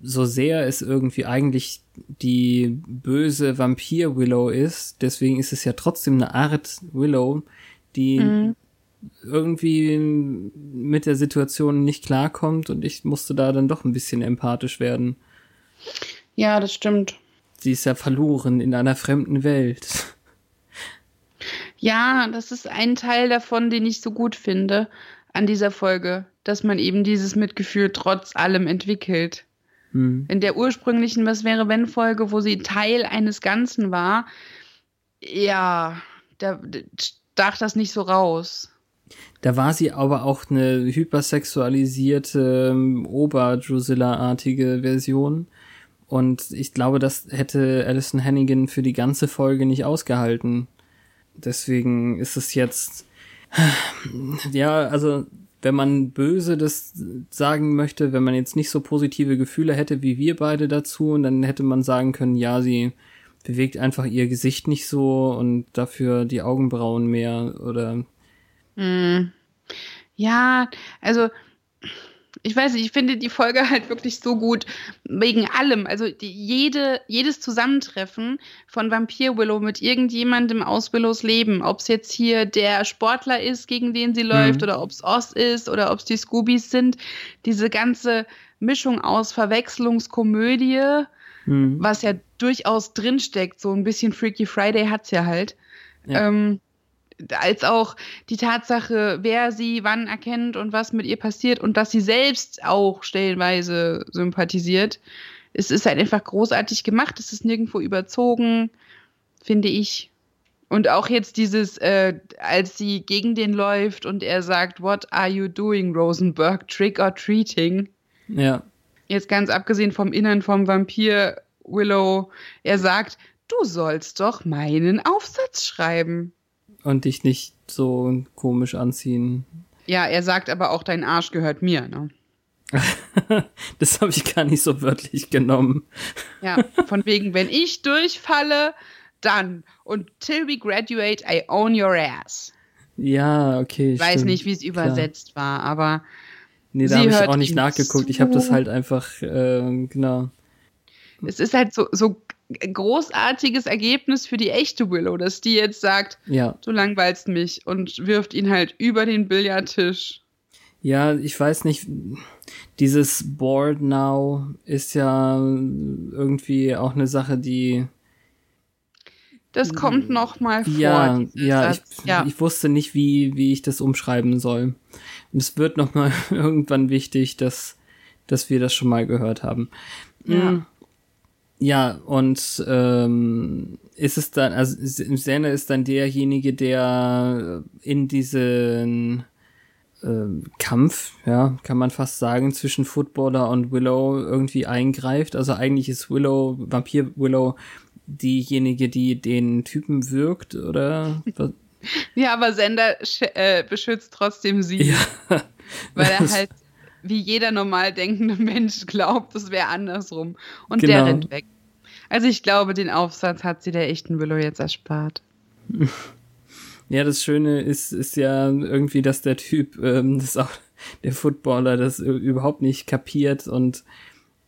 so sehr es irgendwie eigentlich die böse Vampir-Willow ist, deswegen ist es ja trotzdem eine Art Willow, die mhm. irgendwie mit der Situation nicht klarkommt und ich musste da dann doch ein bisschen empathisch werden. Ja, das stimmt. Sie ist ja verloren in einer fremden Welt. Ja, das ist ein Teil davon, den ich so gut finde an dieser Folge, dass man eben dieses Mitgefühl trotz allem entwickelt. Hm. In der ursprünglichen Was wäre wenn Folge, wo sie Teil eines Ganzen war, ja, da stach das nicht so raus. Da war sie aber auch eine hypersexualisierte, ähm, Ober-Drusilla-artige Version. Und ich glaube, das hätte Alison Hannigan für die ganze Folge nicht ausgehalten. Deswegen ist es jetzt, ja, also wenn man böse das sagen möchte, wenn man jetzt nicht so positive Gefühle hätte wie wir beide dazu, dann hätte man sagen können, ja, sie bewegt einfach ihr Gesicht nicht so und dafür die Augenbrauen mehr oder. Mm. Ja, also ich weiß nicht, ich finde die Folge halt wirklich so gut wegen allem. Also die, jede, jedes Zusammentreffen von Vampir Willow mit irgendjemandem aus Willows Leben, ob es jetzt hier der Sportler ist, gegen den sie läuft, mhm. oder ob es Oz ist, oder ob es die Scoobies sind, diese ganze Mischung aus Verwechslungskomödie, mhm. was ja durchaus drinsteckt, so ein bisschen Freaky Friday hat's ja halt. Ja. Ähm, als auch die Tatsache, wer sie wann erkennt und was mit ihr passiert und dass sie selbst auch stellenweise sympathisiert. Es ist halt einfach großartig gemacht, es ist nirgendwo überzogen, finde ich. Und auch jetzt dieses, äh, als sie gegen den läuft und er sagt, What are you doing, Rosenberg? Trick or treating? Ja. Jetzt ganz abgesehen vom Innern vom Vampir Willow, er sagt, du sollst doch meinen Aufsatz schreiben. Und dich nicht so komisch anziehen. Ja, er sagt aber auch, dein Arsch gehört mir, ne? das habe ich gar nicht so wörtlich genommen. Ja, von wegen, wenn ich durchfalle, dann. Und till we graduate, I own your ass. Ja, okay. Ich weiß stimmt. nicht, wie es übersetzt war, aber. Nee, da habe ich auch nicht nachgeguckt. Zu. Ich habe das halt einfach, äh, genau. Es ist halt so, so großartiges Ergebnis für die echte Willow, dass die jetzt sagt, ja. du langweilst mich und wirft ihn halt über den Billardtisch. Ja, ich weiß nicht, dieses Board Now ist ja irgendwie auch eine Sache, die das kommt noch mal vor. Ja, ja ich, ja, ich, wusste nicht, wie, wie ich das umschreiben soll. Und es wird noch mal irgendwann wichtig, dass, dass wir das schon mal gehört haben. Ja. Ja, und ähm, ist es dann, also Sender ist dann derjenige, der in diesen äh, Kampf, ja, kann man fast sagen, zwischen Footballer und Willow irgendwie eingreift. Also eigentlich ist Willow, Vampir Willow, diejenige, die den Typen wirkt, oder? ja, aber Sender äh, beschützt trotzdem sie. Ja. Weil er halt wie jeder normal denkende Mensch glaubt, es wäre andersrum. Und genau. der rennt weg. Also ich glaube, den Aufsatz hat sie der echten Willow jetzt erspart. Ja, das Schöne ist, ist ja irgendwie, dass der Typ, ähm, das auch der Footballer, das überhaupt nicht kapiert und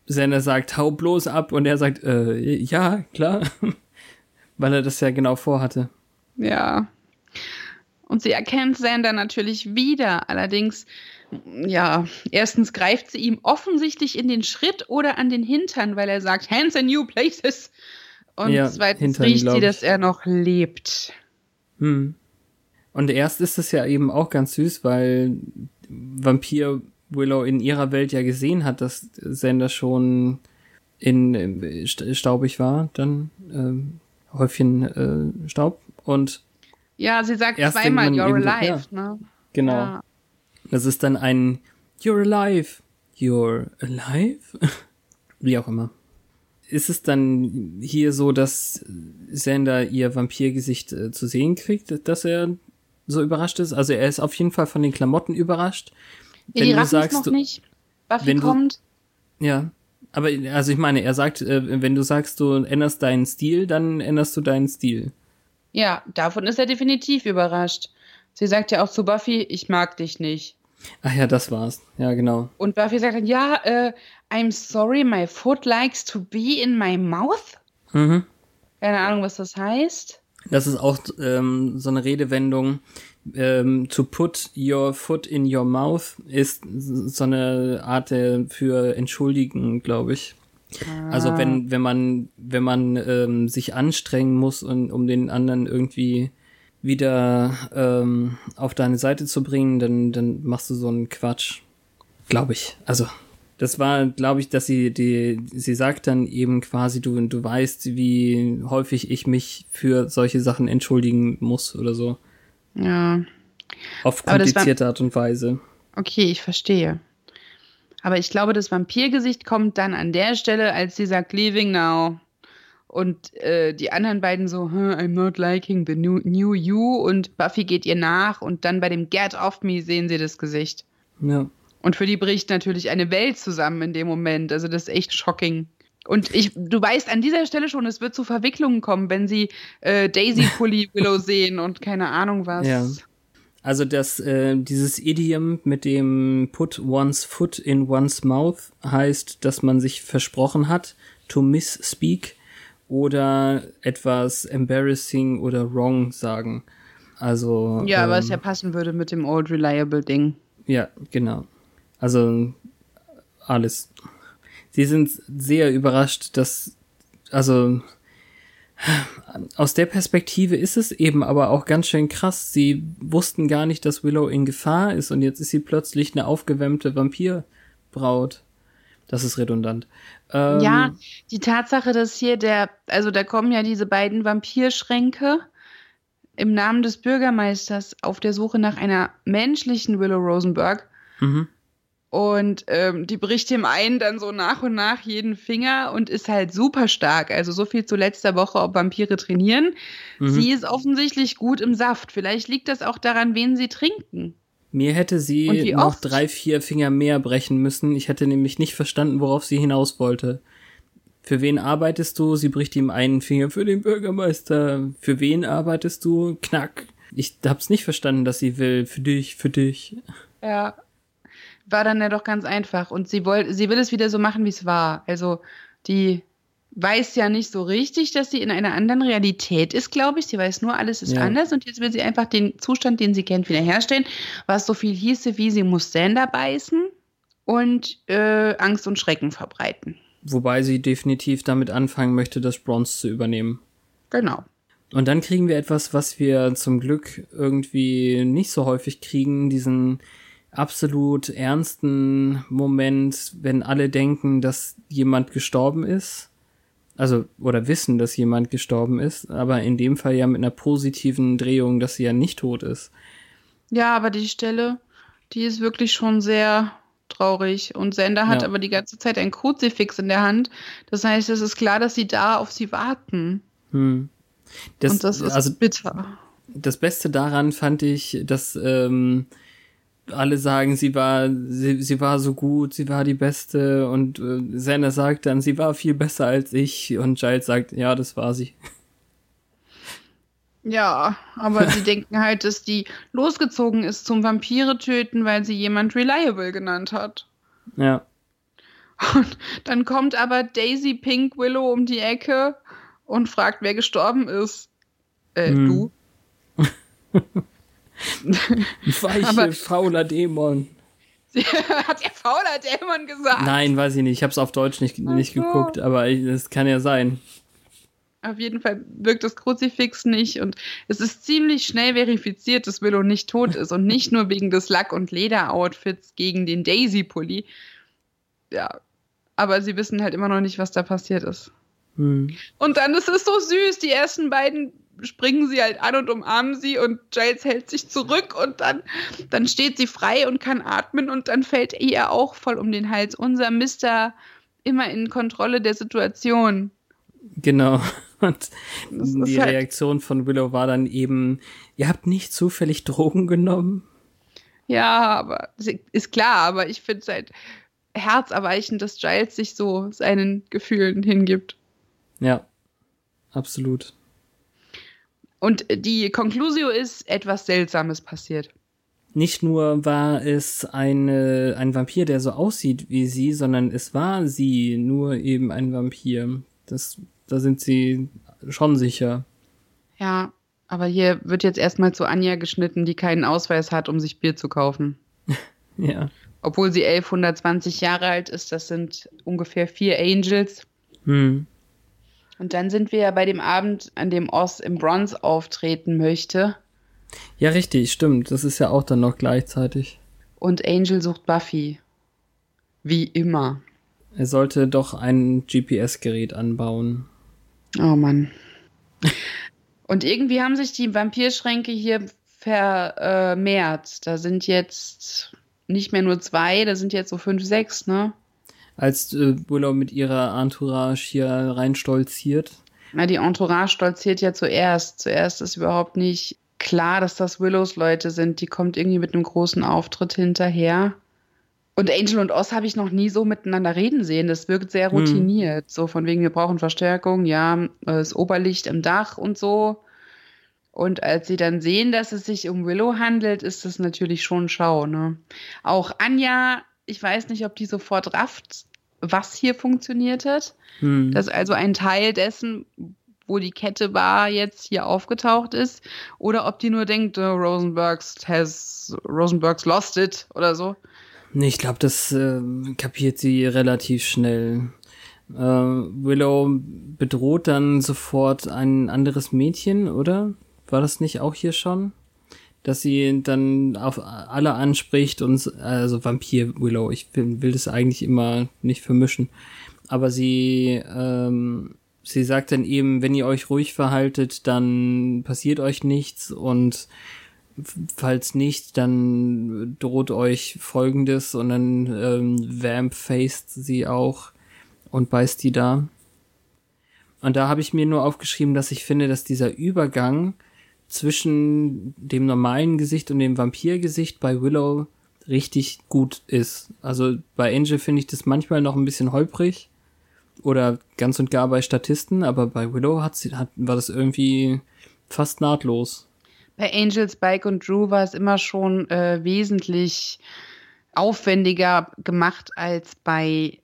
Sender sagt, hau bloß ab und er sagt, äh, ja, klar, weil er das ja genau vorhatte. Ja. Und sie erkennt Sender natürlich wieder. Allerdings, ja, erstens greift sie ihm offensichtlich in den Schritt oder an den Hintern, weil er sagt, Hands in new places. Und ja, zweitens Hintern, riecht sie, dass er noch lebt. Hm. Und erst ist es ja eben auch ganz süß, weil Vampir Willow in ihrer Welt ja gesehen hat, dass Sender schon in äh, staubig war, dann äh, Häufchen äh, Staub und ja, sie sagt zweimal You're alive, ja, ne? Genau. Ja. Das ist dann ein You're alive, You're alive, wie auch immer. Ist es dann hier so, dass Sender ihr Vampirgesicht äh, zu sehen kriegt, dass er so überrascht ist? Also er ist auf jeden Fall von den Klamotten überrascht ja, wenn die du sagst, noch du, nicht. Buffy wenn kommt. Du, ja. Aber also ich meine, er sagt, äh, wenn du sagst, du änderst deinen Stil, dann änderst du deinen Stil. Ja, davon ist er definitiv überrascht. Sie sagt ja auch zu Buffy, ich mag dich nicht. Ach ja, das war's. Ja, genau. Und Buffy sagt dann, ja, äh, I'm sorry, my foot likes to be in my mouth. Mhm. Keine Ahnung, was das heißt. Das ist auch ähm, so eine Redewendung, ähm, to put your foot in your mouth ist so eine Art für entschuldigen, glaube ich. Ah. Also wenn wenn man wenn man ähm, sich anstrengen muss und um den anderen irgendwie wieder ähm, auf deine Seite zu bringen, dann dann machst du so einen Quatsch, glaube ich. Also das war, glaube ich, dass sie die sie sagt dann eben quasi du du weißt, wie häufig ich mich für solche Sachen entschuldigen muss oder so. Ja. Auf komplizierte war, Art und Weise. Okay, ich verstehe. Aber ich glaube, das Vampirgesicht kommt dann an der Stelle, als sie sagt, leaving now. Und äh, die anderen beiden so, I'm not liking the new, new you. Und Buffy geht ihr nach. Und dann bei dem Get off me sehen sie das Gesicht. Ja. Und für die bricht natürlich eine Welt zusammen in dem Moment. Also das ist echt shocking. Und ich, du weißt an dieser Stelle schon, es wird zu Verwicklungen kommen, wenn sie äh, Daisy Pully Willow sehen und keine Ahnung was. Ja. Also das, äh, dieses Idiom mit dem Put one's foot in one's mouth heißt, dass man sich versprochen hat, to misspeak oder etwas embarrassing oder wrong sagen. Also. Ja, ähm, was ja passen würde mit dem Old Reliable Ding. Ja, genau. Also alles sie sind sehr überrascht, dass, also, Aus der Perspektive ist es eben aber auch ganz schön krass. Sie wussten gar nicht, dass Willow in Gefahr ist und jetzt ist sie plötzlich eine aufgewärmte Vampirbraut. Das ist redundant. Ähm, ja, die Tatsache, dass hier der, also da kommen ja diese beiden Vampirschränke im Namen des Bürgermeisters auf der Suche nach einer menschlichen Willow Rosenberg. Mhm. Und ähm, die bricht dem einen dann so nach und nach jeden Finger und ist halt super stark. Also so viel zu letzter Woche, ob Vampire trainieren. Mhm. Sie ist offensichtlich gut im Saft. Vielleicht liegt das auch daran, wen sie trinken. Mir hätte sie noch oft? drei, vier Finger mehr brechen müssen. Ich hätte nämlich nicht verstanden, worauf sie hinaus wollte. Für wen arbeitest du? Sie bricht ihm einen Finger für den Bürgermeister. Für wen arbeitest du? Knack. Ich hab's nicht verstanden, dass sie will. Für dich, für dich. Ja. War dann ja doch ganz einfach. Und sie wollte, sie will es wieder so machen, wie es war. Also, die weiß ja nicht so richtig, dass sie in einer anderen Realität ist, glaube ich. Sie weiß nur, alles ist ja. anders und jetzt will sie einfach den Zustand, den sie kennt, wiederherstellen, was so viel hieße, wie sie muss Sander beißen und äh, Angst und Schrecken verbreiten. Wobei sie definitiv damit anfangen möchte, das Bronze zu übernehmen. Genau. Und dann kriegen wir etwas, was wir zum Glück irgendwie nicht so häufig kriegen, diesen absolut ernsten Moment, wenn alle denken, dass jemand gestorben ist. Also, oder wissen, dass jemand gestorben ist, aber in dem Fall ja mit einer positiven Drehung, dass sie ja nicht tot ist. Ja, aber die Stelle, die ist wirklich schon sehr traurig. Und Sender hat ja. aber die ganze Zeit ein Kruzifix in der Hand. Das heißt, es ist klar, dass sie da auf sie warten. Hm. Das, Und das ist also, bitter. Das Beste daran fand ich, dass ähm, alle sagen, sie war, sie, sie war so gut, sie war die Beste und äh, Sender sagt dann, sie war viel besser als ich und Giles sagt, ja, das war sie. Ja, aber sie denken halt, dass die losgezogen ist zum Vampire töten, weil sie jemand Reliable genannt hat. Ja. Und dann kommt aber Daisy Pink Willow um die Ecke und fragt, wer gestorben ist. Äh, hm. du? Weiche, aber, fauler Dämon. Hat der fauler Dämon gesagt? Nein, weiß ich nicht. Ich habe es auf Deutsch nicht, nicht geguckt, aber es kann ja sein. Auf jeden Fall wirkt das Kruzifix nicht und es ist ziemlich schnell verifiziert, dass Willow nicht tot ist und nicht nur wegen des Lack- und Leder-Outfits gegen den Daisy-Pulli. Ja, aber sie wissen halt immer noch nicht, was da passiert ist. Hm. Und dann ist es so süß, die ersten beiden springen sie halt an und umarmen sie und Giles hält sich zurück und dann, dann steht sie frei und kann atmen und dann fällt ihr auch voll um den Hals. Unser Mister immer in Kontrolle der Situation. Genau. Und die halt Reaktion von Willow war dann eben, ihr habt nicht zufällig Drogen genommen? Ja, aber ist klar, aber ich finde es halt herzerweichend, dass Giles sich so seinen Gefühlen hingibt. Ja, absolut. Und die Conclusio ist, etwas Seltsames passiert. Nicht nur war es eine, ein Vampir, der so aussieht wie sie, sondern es war sie, nur eben ein Vampir. Das da sind sie schon sicher. Ja, aber hier wird jetzt erstmal zu Anja geschnitten, die keinen Ausweis hat, um sich Bier zu kaufen. ja. Obwohl sie 1120 Jahre alt ist, das sind ungefähr vier Angels. Hm. Und dann sind wir ja bei dem Abend, an dem Oz im Bronze auftreten möchte. Ja, richtig, stimmt. Das ist ja auch dann noch gleichzeitig. Und Angel sucht Buffy. Wie immer. Er sollte doch ein GPS-Gerät anbauen. Oh Mann. Und irgendwie haben sich die Vampirschränke hier vermehrt. Da sind jetzt nicht mehr nur zwei, da sind jetzt so fünf, sechs, ne? Als äh, Willow mit ihrer Entourage hier rein stolziert. Na, die Entourage stolziert ja zuerst. Zuerst ist überhaupt nicht klar, dass das Willows Leute sind. Die kommt irgendwie mit einem großen Auftritt hinterher. Und Angel und Oz habe ich noch nie so miteinander reden sehen. Das wirkt sehr hm. routiniert. Hm. So von wegen, wir brauchen Verstärkung, ja, das Oberlicht im Dach und so. Und als sie dann sehen, dass es sich um Willow handelt, ist das natürlich schon Schau. Ne? Auch Anja, ich weiß nicht, ob die sofort rafft, was hier funktioniert hat. Hm. Dass also ein Teil dessen, wo die Kette war, jetzt hier aufgetaucht ist. Oder ob die nur denkt, oh, Rosenbergs has Rosenbergs lost it oder so. Nee, ich glaube, das äh, kapiert sie relativ schnell. Äh, Willow bedroht dann sofort ein anderes Mädchen, oder? War das nicht auch hier schon? Dass sie dann auf alle anspricht und also Vampir Willow, ich will, will das eigentlich immer nicht vermischen. Aber sie, ähm, sie sagt dann eben, wenn ihr euch ruhig verhaltet, dann passiert euch nichts und falls nicht, dann droht euch folgendes und dann ähm, Vamp faced sie auch und beißt die da. Und da habe ich mir nur aufgeschrieben, dass ich finde, dass dieser Übergang zwischen dem normalen Gesicht und dem Vampirgesicht bei Willow richtig gut ist. Also bei Angel finde ich das manchmal noch ein bisschen holprig oder ganz und gar bei Statisten, aber bei Willow hat sie, hat, war das irgendwie fast nahtlos. Bei Angel, Spike und Drew war es immer schon äh, wesentlich aufwendiger gemacht als bei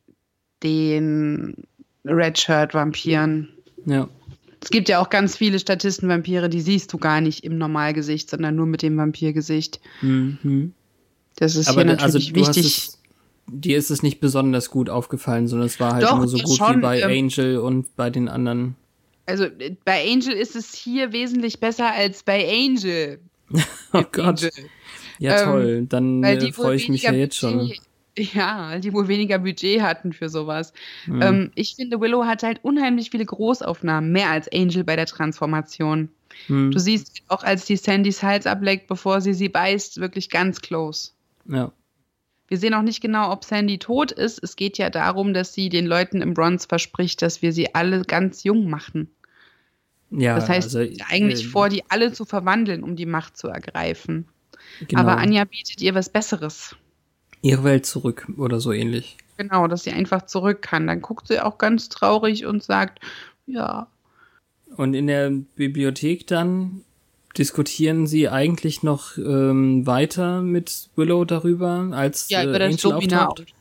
den Redshirt-Vampiren. Ja. Es gibt ja auch ganz viele Statisten-Vampire, die siehst du gar nicht im Normalgesicht, sondern nur mit dem Vampirgesicht. Mhm. Das ist Aber hier also natürlich hast wichtig. es, dir ist es nicht besonders gut aufgefallen, sondern es war halt Doch, nur so gut wie schon, bei ähm, Angel und bei den anderen. Also äh, bei Angel ist es hier wesentlich besser als bei Angel. Oh Gott. Angel. Ja, Ähm, toll. Dann Weil äh, freue ich mich ja jetzt schon. Ja, weil die wohl weniger Budget hatten für sowas. Hm. Ähm, ich finde, Willow hat halt unheimlich viele Großaufnahmen, mehr als Angel bei der Transformation. Hm. Du siehst auch, als die Sandys Hals ableckt, bevor sie sie beißt, wirklich ganz close. Ja. Wir sehen auch nicht genau, ob Sandy tot ist. Es geht ja darum, dass sie den Leuten im Bronze verspricht, dass wir sie alle ganz jung machen. Ja, Das heißt, also, eigentlich äh, vor, die alle zu verwandeln, um die Macht zu ergreifen. genau, Aber Anja bietet ihr was Besseres. Ihre Welt zurück oder so ähnlich. Genau, dass sie einfach zurück kann. Dann guckt sie auch ganz traurig und sagt, ja, Und in der Bibliothek dann diskutieren sie eigentlich noch ähm, weiter mit Willow darüber, als ja, äh, über das Angel auftaucht.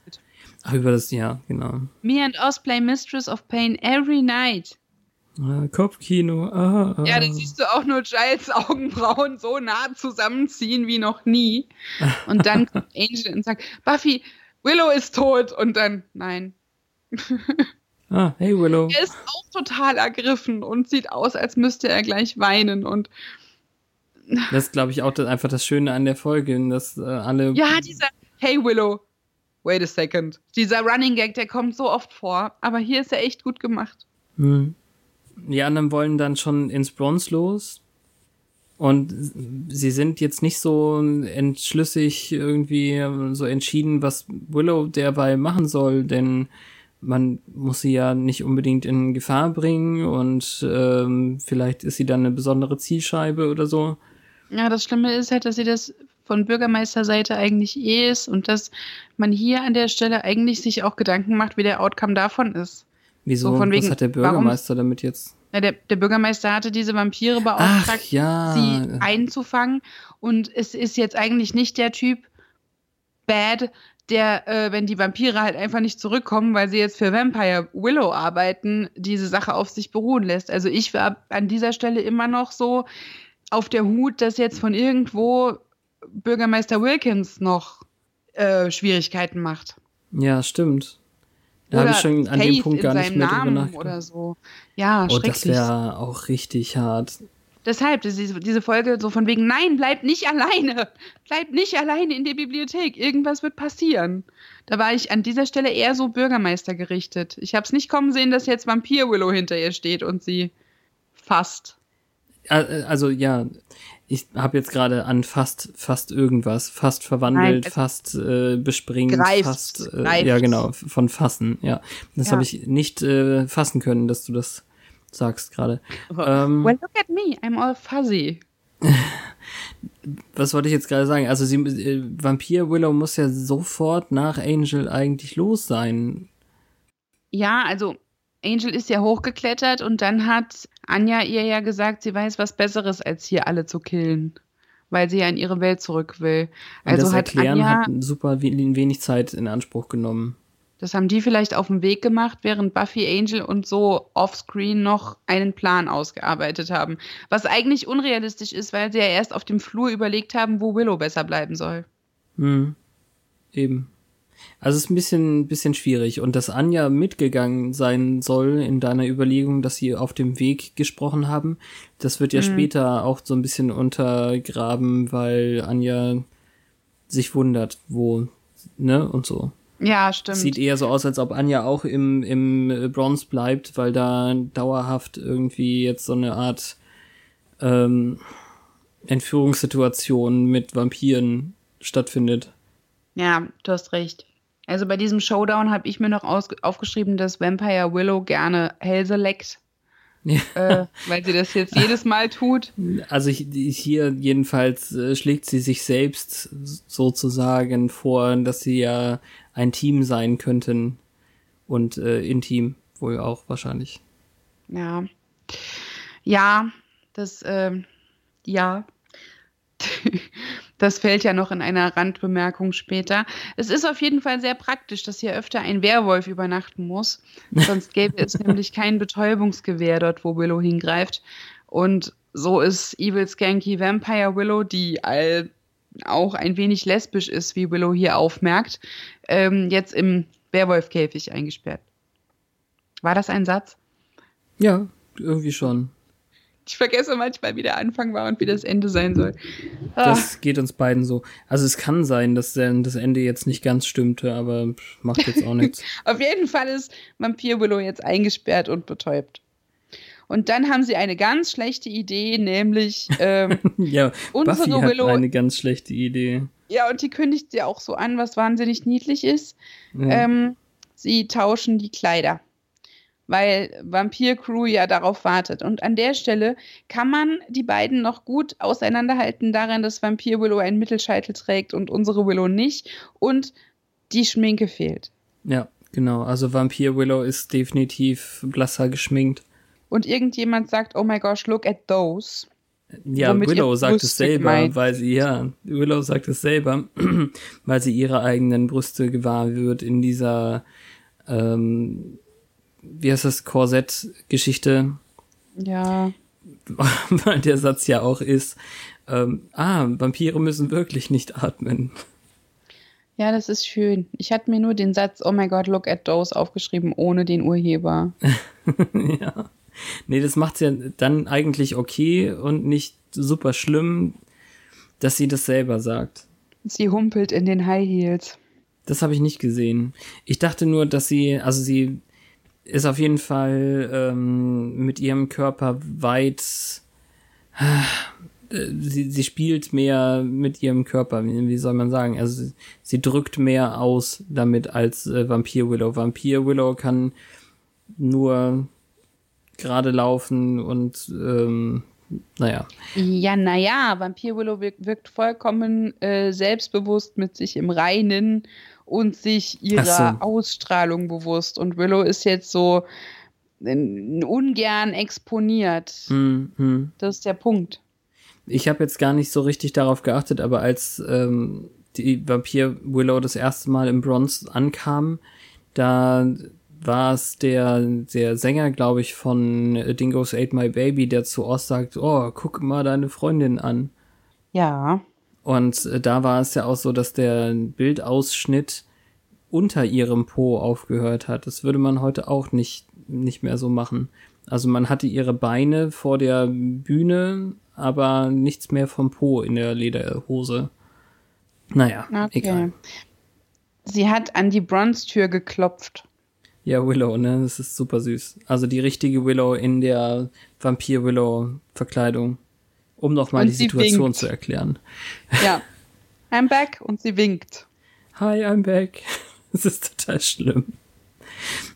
Ach, über das, ja, genau. Me and Oz play Mistress of Pain every night. Ah, Kopfkino. Ah, ah. Ja, da siehst du auch nur Giles Augenbrauen so nah zusammenziehen wie noch nie. Und dann kommt Angel und sagt, Buffy, Willow ist tot. Und dann, nein. ah, hey Willow. Er ist auch total ergriffen und sieht aus, als müsste er gleich weinen. Und Das ist, glaube ich, auch das, einfach das Schöne an der Folge, dass äh, alle. ja, dieser, hey Willow, wait a second. Dieser Running Gag, der kommt so oft vor. Aber hier ist er echt gut gemacht. Hm. Die anderen wollen dann schon ins Bronze los. Und sie sind jetzt nicht so entschlüssig irgendwie so entschieden, was Willow derweil machen soll, denn man muss sie ja nicht unbedingt in Gefahr bringen und ähm, vielleicht ist sie dann eine besondere Zielscheibe oder so. Ja, das Schlimme ist halt, dass sie das von Bürgermeisterseite eigentlich eh ist und dass man hier an der Stelle eigentlich sich auch Gedanken macht, wie der Outcome davon ist. Wieso? So von wegen, was hat der Bürgermeister damit jetzt? Na, der, der Bürgermeister hatte diese Vampire beauftragt, Ach ja. sie einzufangen. Und es ist jetzt eigentlich nicht der Typ Bad, der, äh, wenn die Vampire halt einfach nicht zurückkommen, weil sie jetzt für Vampire Willow arbeiten, diese Sache auf sich beruhen lässt. Also ich war an dieser Stelle immer noch so auf der Hut, dass jetzt von irgendwo Bürgermeister Wilkins noch äh, Schwierigkeiten macht. Ja, stimmt. Da habe ich schon an dem Punkt gar nicht mehr drüber Namen nachgedacht. oder so. Ja, Oh, das schrecklich. wäre auch richtig hart. Deshalb, diese, diese Folge so von wegen, nein, bleib nicht alleine. Bleib nicht alleine in der Bibliothek. Irgendwas wird passieren. Da war ich an dieser Stelle eher so Bürgermeister gerichtet. Ich habe es nicht kommen sehen, dass jetzt Vampir Willow hinter ihr steht und sie fasst. Äh, Also ja, ich habe jetzt gerade an fast fast irgendwas, fast verwandelt, Nein, fast äh, bespringt, Greift, fast äh, greift. ja genau von fassen. Ja, das Ja. habe ich nicht äh, fassen können, dass du das sagst gerade. Ähm, Well, look at me, I'm all fuzzy. was wollte ich jetzt gerade sagen? Also sie, äh, Vampir Willow muss ja sofort nach Angel eigentlich los sein. Ja, also Angel ist ja hochgeklettert und dann hat Anja ihr ja gesagt, sie weiß was Besseres, als hier alle zu killen. Weil sie ja in ihre Welt zurück will. Und Also das hat Erklären Anja, hat super we- wenig Zeit in Anspruch genommen. das haben die vielleicht auf dem Weg gemacht, während Buffy, Angel und so offscreen noch einen Plan ausgearbeitet haben. Was eigentlich unrealistisch ist, weil sie ja erst auf dem Flur überlegt haben, wo Willow besser bleiben soll. Hm. Eben. Also es ist ein bisschen, bisschen schwierig. Und dass Anja mitgegangen sein soll in deiner Überlegung, dass sie auf dem Weg gesprochen haben, das wird ja mhm. später auch so ein bisschen untergraben, weil Anja sich wundert, wo, ne, und so. Ja, stimmt. Sieht eher so aus, als ob Anja auch im, im Bronze bleibt, weil da dauerhaft irgendwie jetzt so eine Art ähm, Entführungssituation mit Vampiren stattfindet. Ja, du hast recht. Also bei diesem Showdown habe ich mir noch aufgeschrieben, dass Vampire Willow gerne Hälse leckt. Ja. Äh, weil sie das jetzt jedes Mal tut. Also ich, hier jedenfalls äh, schlägt sie sich selbst sozusagen vor, dass sie ja ein Team sein könnten und äh, intim wohl auch wahrscheinlich. Ja. Ja, das, äh, ja. Das fällt ja noch in einer Randbemerkung später. Es ist auf jeden Fall sehr praktisch, dass hier öfter ein Werwolf übernachten muss. Sonst gäbe es nämlich kein Betäubungsgewehr dort, wo Willow hingreift. Und so ist Evil Skanky Vampire Willow, die all, auch ein wenig lesbisch ist, wie Willow hier aufmerkt, ähm, jetzt im Werwolfkäfig eingesperrt. War das ein Satz? Ja, irgendwie schon. Ich vergesse manchmal, wie der Anfang war und wie das Ende sein soll. Ah. Das geht uns beiden so. Also es kann sein, dass das Ende jetzt nicht ganz stimmte, aber macht jetzt auch nichts. Auf jeden Fall ist Vampir Willow jetzt eingesperrt und betäubt. Und dann haben sie eine ganz schlechte Idee, nämlich ähm, ja, unsere Buffy Willow. Hat eine ganz schlechte Idee. Ja, und die kündigt sie auch so an, was wahnsinnig niedlich ist. Ja. Ähm, sie tauschen die Kleider weil Vampir Crew ja darauf wartet. Und an der Stelle kann man die beiden noch gut auseinanderhalten daran, dass Vampir Willow einen Mittelscheitel trägt und unsere Willow nicht und die Schminke fehlt. Ja, genau. Also Vampir Willow ist definitiv blasser geschminkt. Und irgendjemand sagt, oh my gosh, look at those. Ja, Willow sagt es selber, meint. weil sie, ja, Willow sagt es selber, weil sie ihre eigenen Brüste gewahr wird in dieser ähm, wie heißt das, Korsett-Geschichte. Ja. Weil der Satz ja auch ist, ähm, ah, Vampire müssen wirklich nicht atmen. Ja, das ist schön. Ich hatte mir nur den Satz, oh my God, look at those aufgeschrieben, ohne den Urheber. ja. Nee, das macht's ja dann eigentlich okay und nicht super schlimm, dass sie das selber sagt. Sie humpelt in den High Heels. Das habe ich nicht gesehen. Ich dachte nur, dass sie, also sie ist auf jeden Fall ähm, mit ihrem Körper weit. Äh, sie, sie spielt mehr mit ihrem Körper, wie, wie soll man sagen? Also sie, drückt mehr aus damit als äh, Vampir Willow. Vampir Willow kann nur gerade laufen und ähm, naja. Ja, naja, Vampir Willow wirkt, wirkt vollkommen äh, selbstbewusst mit sich im Reinen und sich ihrer so. Ausstrahlung bewusst. Und Willow ist jetzt so ungern exponiert. Hm, hm. Das ist der Punkt. Ich habe jetzt gar nicht so richtig darauf geachtet, aber als ähm, die Vampir Willow das erste Mal im Bronze ankam, da war es der, der Sänger, glaube ich, von Dingoes Ate My Baby, der zu Oz sagt, oh, guck mal deine Freundin an. Ja. Und da war es ja auch so, dass der Bildausschnitt unter ihrem Po aufgehört hat. Das würde man heute auch nicht, nicht mehr so machen. Also man hatte ihre Beine vor der Bühne, aber nichts mehr vom Po in der Lederhose. Naja, okay. egal. Sie hat an die Bronze-Tür geklopft. Ja, Willow, ne? Das ist super süß. Also die richtige Willow in der Vampir-Willow-Verkleidung um nochmal die Situation winkt. zu erklären. Ja. I'm back und sie winkt. Hi, I'm back. Das ist total schlimm.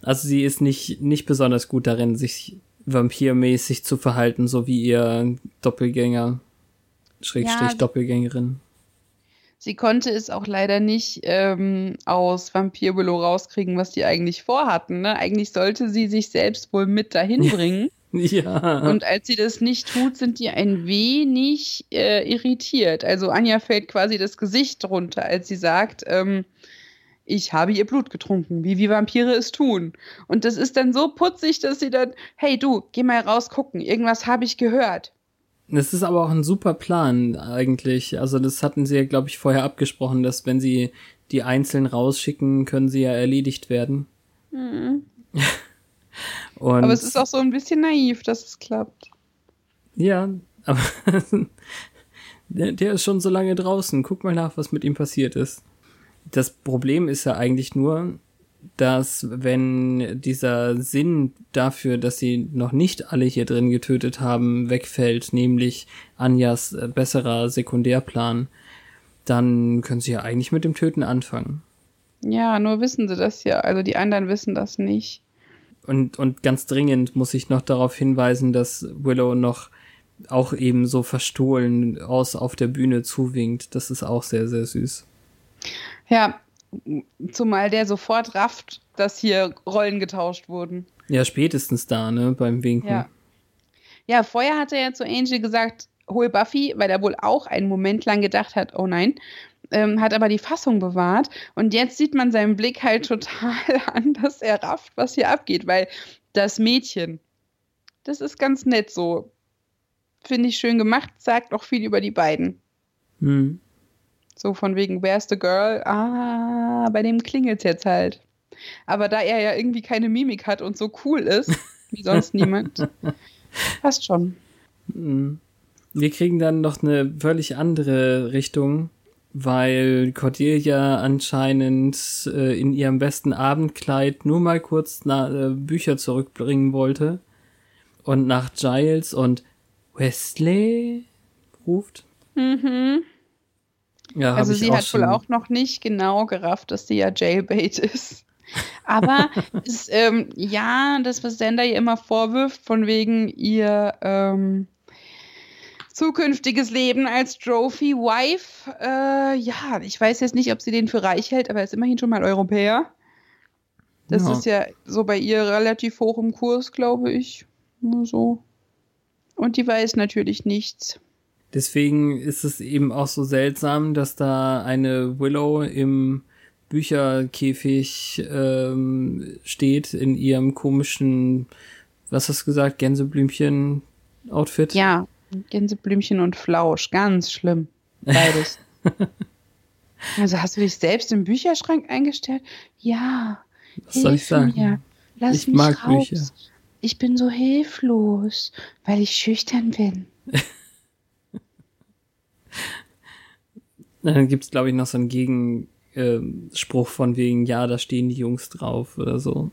Also sie ist nicht, nicht besonders gut darin, sich vampirmäßig zu verhalten, so wie ihr Doppelgänger, Schrägstrich ja, Doppelgängerin. Sie konnte es auch leider nicht ähm, aus Vampir Willow rauskriegen, was die eigentlich vorhatten. Ne? Eigentlich sollte sie sich selbst wohl mit dahin bringen. Ja. Und als sie das nicht tut, sind die ein wenig äh, irritiert. Also Anja fällt quasi das Gesicht runter, als sie sagt, ähm, ich habe ihr Blut getrunken, wie wir Vampire es tun. Und das ist dann so putzig, dass sie dann, hey du, geh mal raus gucken, irgendwas habe ich gehört. Das ist aber auch ein super Plan eigentlich. Also das hatten sie ja, glaube ich, vorher abgesprochen, dass wenn sie die einzeln rausschicken, können sie ja erledigt werden. Mhm. Und Aber es ist auch so ein bisschen naiv, dass es klappt. Ja, aber der, der ist schon so lange draußen. Guck mal nach, was mit ihm passiert ist. Das Problem ist ja eigentlich nur, dass wenn dieser Sinn dafür, dass sie noch nicht alle hier drin getötet haben, wegfällt, nämlich Anjas äh, besserer Sekundärplan, dann können sie ja eigentlich mit dem Töten anfangen. Ja, nur wissen sie das ja. Also die anderen wissen das nicht. Und, und ganz dringend muss ich noch darauf hinweisen, dass Willow noch auch eben so verstohlen aus auf der Bühne zuwinkt. Das ist auch sehr, sehr süß. Ja, zumal der sofort rafft, dass hier Rollen getauscht wurden. Ja, spätestens da, ne, beim Winken. Ja. Ja, vorher hat er ja zu Angel gesagt, hol Buffy, weil er wohl auch einen Moment lang gedacht hat, oh nein, ähm, hat aber die Fassung bewahrt. Und jetzt sieht man seinen Blick halt total an, dass er rafft, was hier abgeht, weil das Mädchen, das ist ganz nett so. Finde ich schön gemacht, sagt auch viel über die beiden. Hm. So von wegen, where's the girl? Ah, bei dem klingelt's jetzt halt. Aber da er ja irgendwie keine Mimik hat und so cool ist, wie sonst niemand, passt schon. Hm. Wir kriegen dann noch eine völlig andere Richtung, weil Cordelia anscheinend äh, in ihrem besten Abendkleid nur mal kurz na, äh, Bücher zurückbringen wollte und nach Giles und Wesley ruft. Mhm. Ja, Also sie hat wohl auch noch nicht genau gerafft, dass sie ja Jailbait ist. Aber es, ähm, ja, das, was Sender ihr immer vorwirft, von wegen ihr ähm, zukünftiges Leben als Trophy-Wife, äh, ja, ich weiß jetzt nicht, ob sie den für reich hält, aber er ist immerhin schon mal Europäer. Das Ja. ist ja so bei ihr relativ hoch im Kurs, glaube ich. Nur so. Und die weiß natürlich nichts. Deswegen ist es eben auch so seltsam, dass da eine Willow im Bücherkäfig ähm, steht in ihrem komischen, was hast du gesagt, Gänseblümchen-Outfit. Ja, Gänseblümchen und Flausch, ganz schlimm. Beides. also hast du dich selbst im Bücherschrank eingestellt? Ja. Was soll ich sagen? Mir. Lass Ich mich mag raus. Bücher. Ich bin so hilflos, weil ich schüchtern bin. Dann gibt's glaube ich, noch so einen Gegenspruch von wegen, ja, da stehen die Jungs drauf oder so.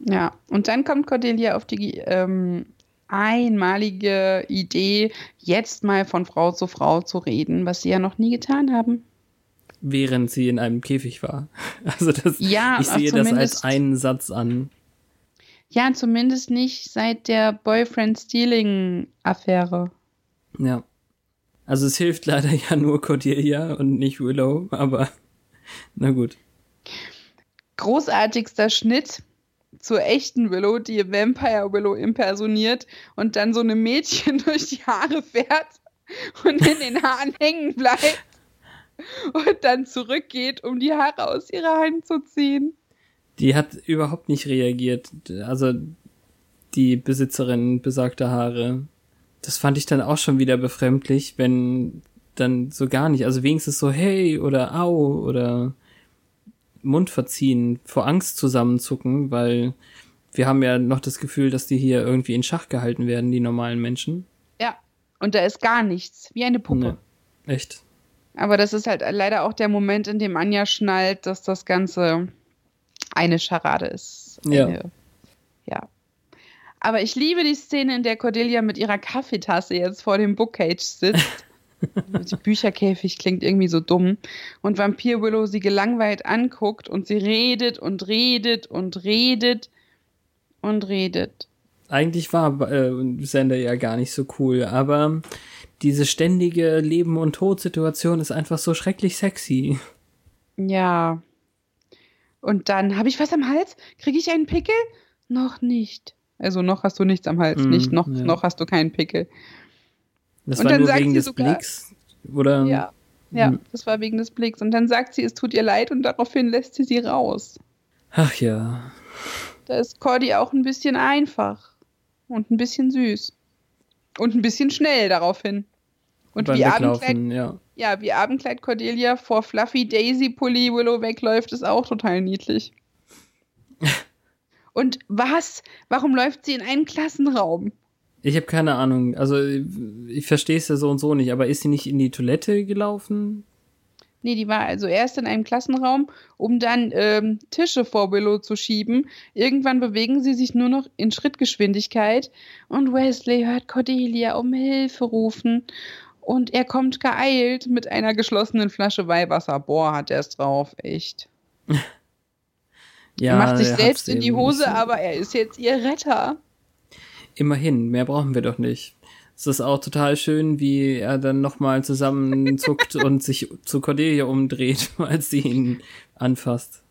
Ja, und dann kommt Cordelia auf die ähm, einmalige Idee, jetzt mal von Frau zu Frau zu reden, was sie ja noch nie getan haben. Während sie in einem Käfig war. Also das, Ja, ich sehe das als einen Satz an. Ja, zumindest nicht seit der Boyfriend-Stealing-Affäre. Ja. Also es hilft leider ja nur Cordelia und nicht Willow, aber na gut. großartigster Schnitt zur echten Willow, die Vampire Willow impersoniert und dann so einem Mädchen durch die Haare fährt und in den Haaren hängen bleibt und dann zurückgeht, um die Haare aus ihrer Hand zu ziehen. Die hat überhaupt nicht reagiert. Also die Besitzerin besagter Haare. Das fand ich dann auch schon wieder befremdlich, wenn dann so gar nicht. Also wenigstens so hey oder au oder Mund verziehen, vor Angst zusammenzucken, weil wir haben ja noch das Gefühl, dass die hier irgendwie in Schach gehalten werden, die normalen Menschen. Ja, und da ist gar nichts, wie eine Puppe. Nee, echt. Aber das ist halt leider auch der Moment, in dem Anja schnallt, dass das Ganze eine Scharade ist. Ja. Eine, ja. Aber ich liebe die Szene, in der Cordelia mit ihrer Kaffeetasse jetzt vor dem Bookcage sitzt. Die Bücherkäfig klingt irgendwie so dumm. Und Vampir Willow sie gelangweilt anguckt und sie redet und redet und redet und redet. Eigentlich war äh, Sender ja gar nicht so cool, aber diese ständige Leben- und Todsituation ist einfach so schrecklich sexy. Ja. Und dann habe ich was am Hals? Kriege ich einen Pickel? Noch nicht. Also noch hast du nichts am Hals, Mm, nicht noch, ja. noch hast du keinen Pickel. Das Und war dann nur sagt wegen sie des sogar- Blicks, oder? Ja. Ja, Mhm. das war wegen des Blicks. Und dann sagt sie, es tut ihr leid und daraufhin lässt sie sie raus. Ach ja. Da ist Cordy auch ein bisschen einfach. Und ein bisschen süß. Und ein bisschen schnell daraufhin. Und beim wie Abendkleid, ja. ja, wie Abendkleid Cordelia vor Fluffy Daisy Pulli Willow wegläuft, ist auch total niedlich. Und was? Warum läuft sie in einen Klassenraum? Ich habe keine Ahnung. Also ich verstehe es ja so und so nicht, aber ist sie nicht in die Toilette gelaufen? Nee, die war also erst in einem Klassenraum, um dann ähm, Tische vor Willow zu schieben. Irgendwann bewegen sie sich nur noch in Schrittgeschwindigkeit und Wesley hört Cordelia um Hilfe rufen. Und er kommt geeilt mit einer geschlossenen Flasche Weihwasser. Boah, hat er es drauf, echt. Ja, er macht sich selbst in die Hose, aber er ist jetzt ihr Retter. Immerhin, mehr brauchen wir doch nicht. Es ist auch total schön, wie er dann nochmal zusammenzuckt und sich zu Cordelia umdreht, als sie ihn anfasst.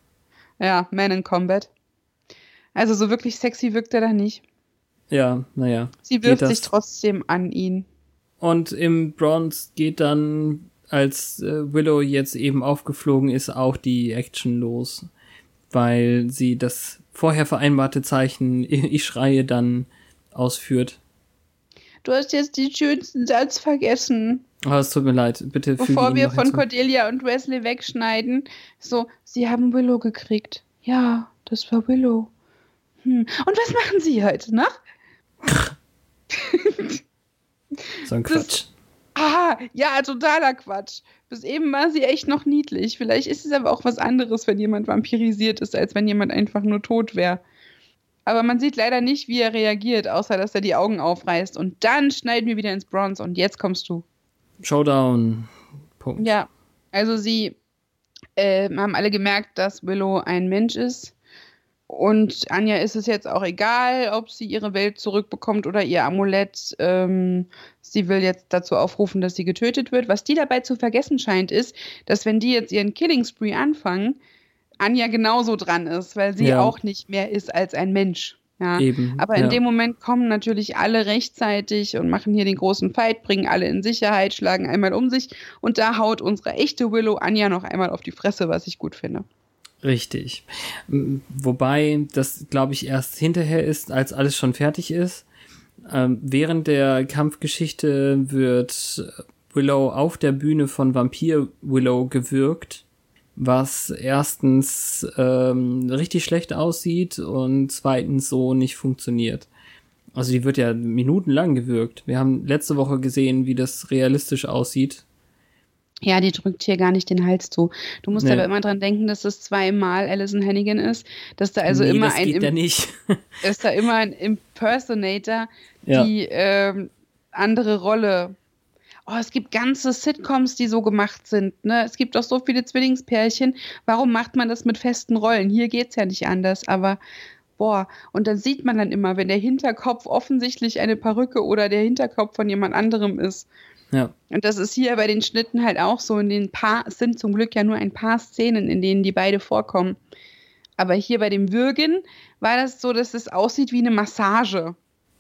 Ja, Man in Combat. Also so wirklich sexy wirkt er da nicht. Ja, naja. Sie wirft sich trotzdem an ihn. Und im Bronze geht dann, als äh, Willow jetzt eben aufgeflogen ist, auch die Action los. Weil sie das vorher vereinbarte Zeichen, ich schreie, dann ausführt. Du hast jetzt den schönsten Satz vergessen. Aber es tut mir leid, bitte Bevor wir von hinzu. Cordelia und Wesley wegschneiden. So, sie haben Willow gekriegt. Ja, das war Willow. Hm. Und was machen sie heute noch? So ein das- Quatsch. Ah, ja, totaler Quatsch. Bis eben war sie echt noch niedlich. Vielleicht ist es aber auch was anderes, wenn jemand vampirisiert ist, als wenn jemand einfach nur tot wäre. Aber man sieht leider nicht, wie er reagiert, außer dass er die Augen aufreißt. Und dann schneiden wir wieder ins Bronze und jetzt kommst du. Showdown. Punkt. Ja, also sie äh, haben alle gemerkt, dass Willow ein Mensch ist. Und Anja ist es jetzt auch egal, ob sie ihre Welt zurückbekommt oder ihr Amulett. Ähm, sie will jetzt dazu aufrufen, dass sie getötet wird. Was die dabei zu vergessen scheint, ist, dass wenn die jetzt ihren Killing Spree anfangen, Anja genauso dran ist, weil sie Ja. auch nicht mehr ist als ein Mensch. Ja. Eben. Aber in ja. dem Moment kommen natürlich alle rechtzeitig und machen hier den großen Fight, bringen alle in Sicherheit, schlagen einmal um sich und da haut unsere echte Willow Anja noch einmal auf die Fresse, was ich gut finde. Richtig. Wobei das, glaube ich, erst hinterher ist, als alles schon fertig ist. Ähm, während der Kampfgeschichte wird Willow auf der Bühne von Vampir Willow gewürgt, was erstens ähm, richtig schlecht aussieht und zweitens so nicht funktioniert. Also die wird ja minutenlang gewürgt. Wir haben letzte Woche gesehen, wie das realistisch aussieht. Ja, die drückt hier gar nicht den Hals zu. Du musst Nee. aber immer dran denken, dass das zweimal Alison Hannigan ist, dass da also nee, immer das ein geht Im- ja nicht. ist da immer ein Impersonator, Ja. die ähm, andere Rolle. Oh, es gibt ganze Sitcoms, die so gemacht sind. Ne? Es gibt doch so viele Zwillingspärchen. Warum macht man das mit festen Rollen? Hier geht's ja nicht anders, aber boah, und dann sieht man dann immer, wenn der Hinterkopf offensichtlich eine Perücke oder der Hinterkopf von jemand anderem ist. ja. Und das ist hier bei den Schnitten halt auch so. In den paar, es sind zum Glück ja nur ein paar Szenen, in denen die beide vorkommen. Aber hier bei dem Würgen war das so, dass es aussieht wie eine Massage.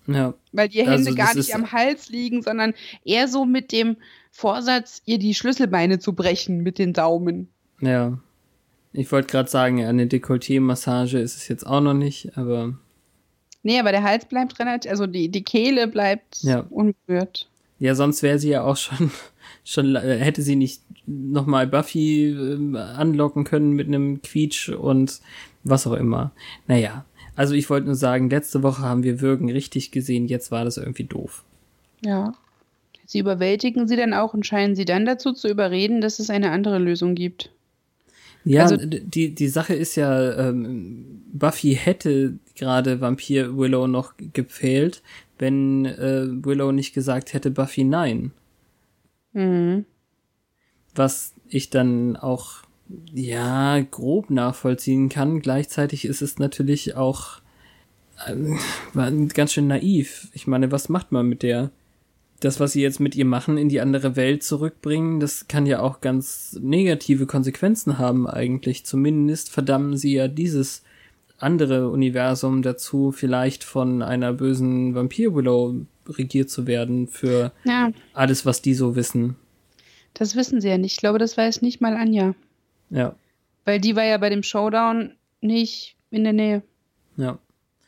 Ja. Weil die Hände Also gar nicht am Hals liegen, sondern eher so mit dem Vorsatz, ihr die Schlüsselbeine zu brechen mit den Daumen. Ja. Ich wollte gerade sagen, eine Dekolleté-Massage ist es jetzt auch noch nicht, aber Nee, aber der Hals bleibt relativ, also die, die Kehle bleibt Ja. unberührt. ja, sonst wäre sie ja auch schon, schon äh, hätte sie nicht nochmal Buffy ähm, anlocken können mit einem Quietsch und was auch immer. Naja, also ich wollte nur sagen, letzte Woche haben wir Würgen richtig gesehen, jetzt war das irgendwie doof. Ja. Sie überwältigen sie dann auch und scheinen sie dann dazu zu überreden, dass es eine andere Lösung gibt. Ja, Also- die, die Sache ist ja, ähm, Buffy hätte gerade Vampir Willow noch gepfählt, wenn äh, Willow nicht gesagt hätte, Buffy nein. Mhm. was ich dann auch ja grob nachvollziehen kann. Gleichzeitig ist es natürlich auch war ganz schön naiv. Ich meine, was macht man mit der? Das, was sie jetzt mit ihr machen, in die andere Welt zurückbringen, das kann ja auch ganz negative Konsequenzen haben eigentlich. Zumindest verdammen sie ja dieses andere Universum dazu, vielleicht von einer bösen Vampir-Willow regiert zu werden für Ja, alles, was die so wissen. das wissen sie ja nicht. Ich glaube, das weiß nicht mal Anja. Ja, Weil die war ja bei dem Showdown nicht in der Nähe. ja.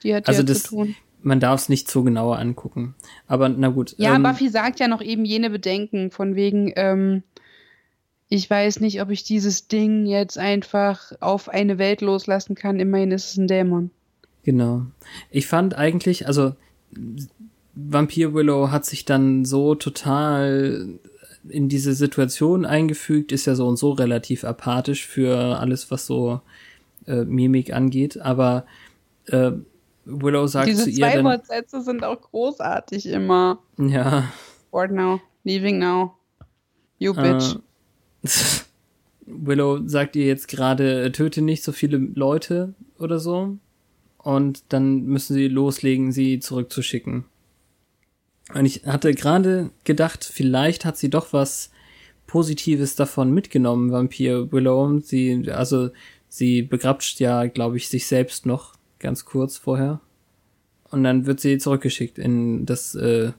Die hat Also ja das- zu tun. man darf es nicht so genauer angucken. Aber na gut. Ja, ähm, Buffy sagt ja noch eben jene Bedenken von wegen, ähm, ich weiß nicht, ob ich dieses Ding jetzt einfach auf eine Welt loslassen kann. Immerhin ist es ein Dämon. Genau. Ich fand eigentlich, also Vampir Willow hat sich dann so total in diese Situation eingefügt, ist ja so und so relativ apathisch für alles, was so äh, Mimik angeht, aber äh, Willow sagt Diese zu ihr zwei dann, Wortsätze sind auch großartig immer. ja, Bored now, leaving now. You bitch. Äh, Willow sagt ihr jetzt gerade, töte nicht so viele Leute oder so. Und dann müssen sie loslegen, sie zurückzuschicken. Und ich hatte gerade gedacht, vielleicht hat sie doch was Positives davon mitgenommen, Vampir Willow. Sie, also, sie begrapscht ja, glaube ich, sich selbst noch ganz kurz vorher. Und dann wird sie zurückgeschickt in das äh,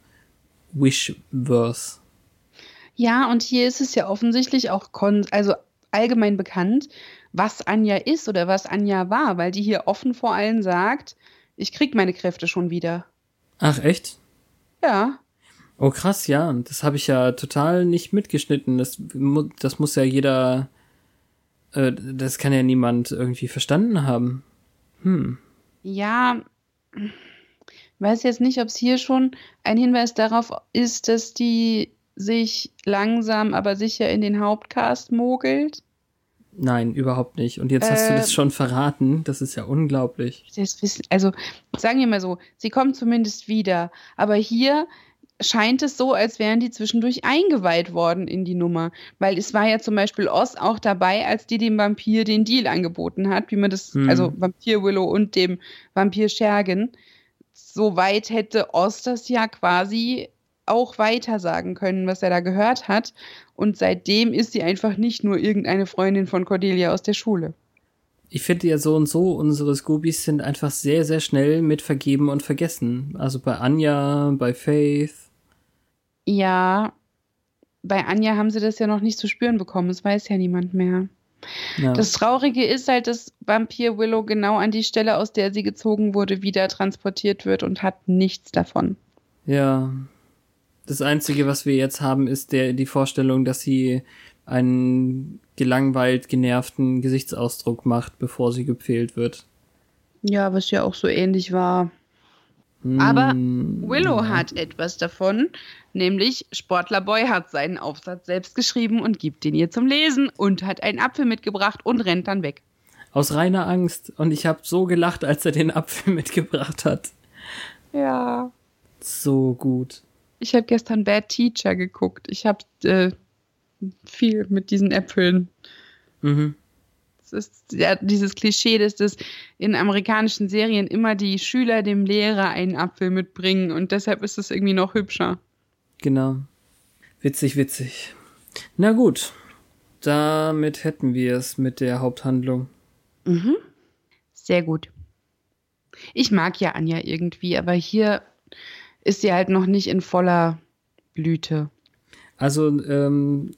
Wishverse. Ja, und hier ist es ja offensichtlich auch kon also allgemein bekannt, was Anja ist oder was Anja war, weil die hier offen vor allen sagt, ich krieg meine Kräfte schon wieder. Ach, echt? Ja. Oh krass, ja, das habe ich ja total nicht mitgeschnitten. Das, das muss ja jeder, äh, das kann ja niemand irgendwie verstanden haben. Hm. Ja, weiß jetzt nicht, ob es hier schon ein Hinweis darauf ist, dass die sich langsam aber sicher in den Hauptcast mogelt. Nein, überhaupt nicht. Und jetzt hast du Äh, das schon verraten. Das ist ja unglaublich. Wissen, also sagen wir mal so, sie kommen zumindest wieder. Aber hier scheint es so, als wären die zwischendurch eingeweiht worden in die Nummer. Weil es war ja zum Beispiel Oz auch dabei, als die dem Vampir den Deal angeboten hat, wie man das, Hm. also Vampir Willow und dem Vampir Schergen. Soweit hätte Oz das ja quasi auch weiter sagen können, was er da gehört hat. Und seitdem ist sie einfach nicht nur irgendeine Freundin von Cordelia aus der Schule. Ich finde ja so und so, unsere Scoobies sind einfach sehr, sehr schnell mit vergeben und vergessen. Also bei Anja, bei Faith. Ja, bei Anja haben sie das ja noch nicht zu spüren bekommen. Das weiß ja niemand mehr. Ja. Das Traurige ist halt, dass Vampir Willow genau an die Stelle, aus der sie gezogen wurde, wieder transportiert wird und hat nichts davon. Ja. Das Einzige, was wir jetzt haben, ist der, die Vorstellung, dass sie einen gelangweilt genervten Gesichtsausdruck macht, bevor sie gepfählt wird. Ja, was ja auch so ähnlich war. Aber Hm, Willow hat etwas davon, nämlich Sportlerboy hat seinen Aufsatz selbst geschrieben und gibt ihn ihr zum Lesen und hat einen Apfel mitgebracht und rennt dann weg. Aus reiner Angst. Und ich habe so gelacht, als er den Apfel mitgebracht hat. Ja. So gut. Ich habe gestern Bad Teacher geguckt. Ich habe äh, viel mit diesen Äpfeln. Mhm. Es ist ja dieses Klischee, dass das in amerikanischen Serien immer die Schüler dem Lehrer einen Apfel mitbringen und deshalb ist es irgendwie noch hübscher. Genau. Witzig, witzig. Na gut. Damit hätten wir es mit der Haupthandlung. Sehr gut. Ich mag ja Anja irgendwie, aber hier ist sie halt noch nicht in voller Blüte. Also ähm,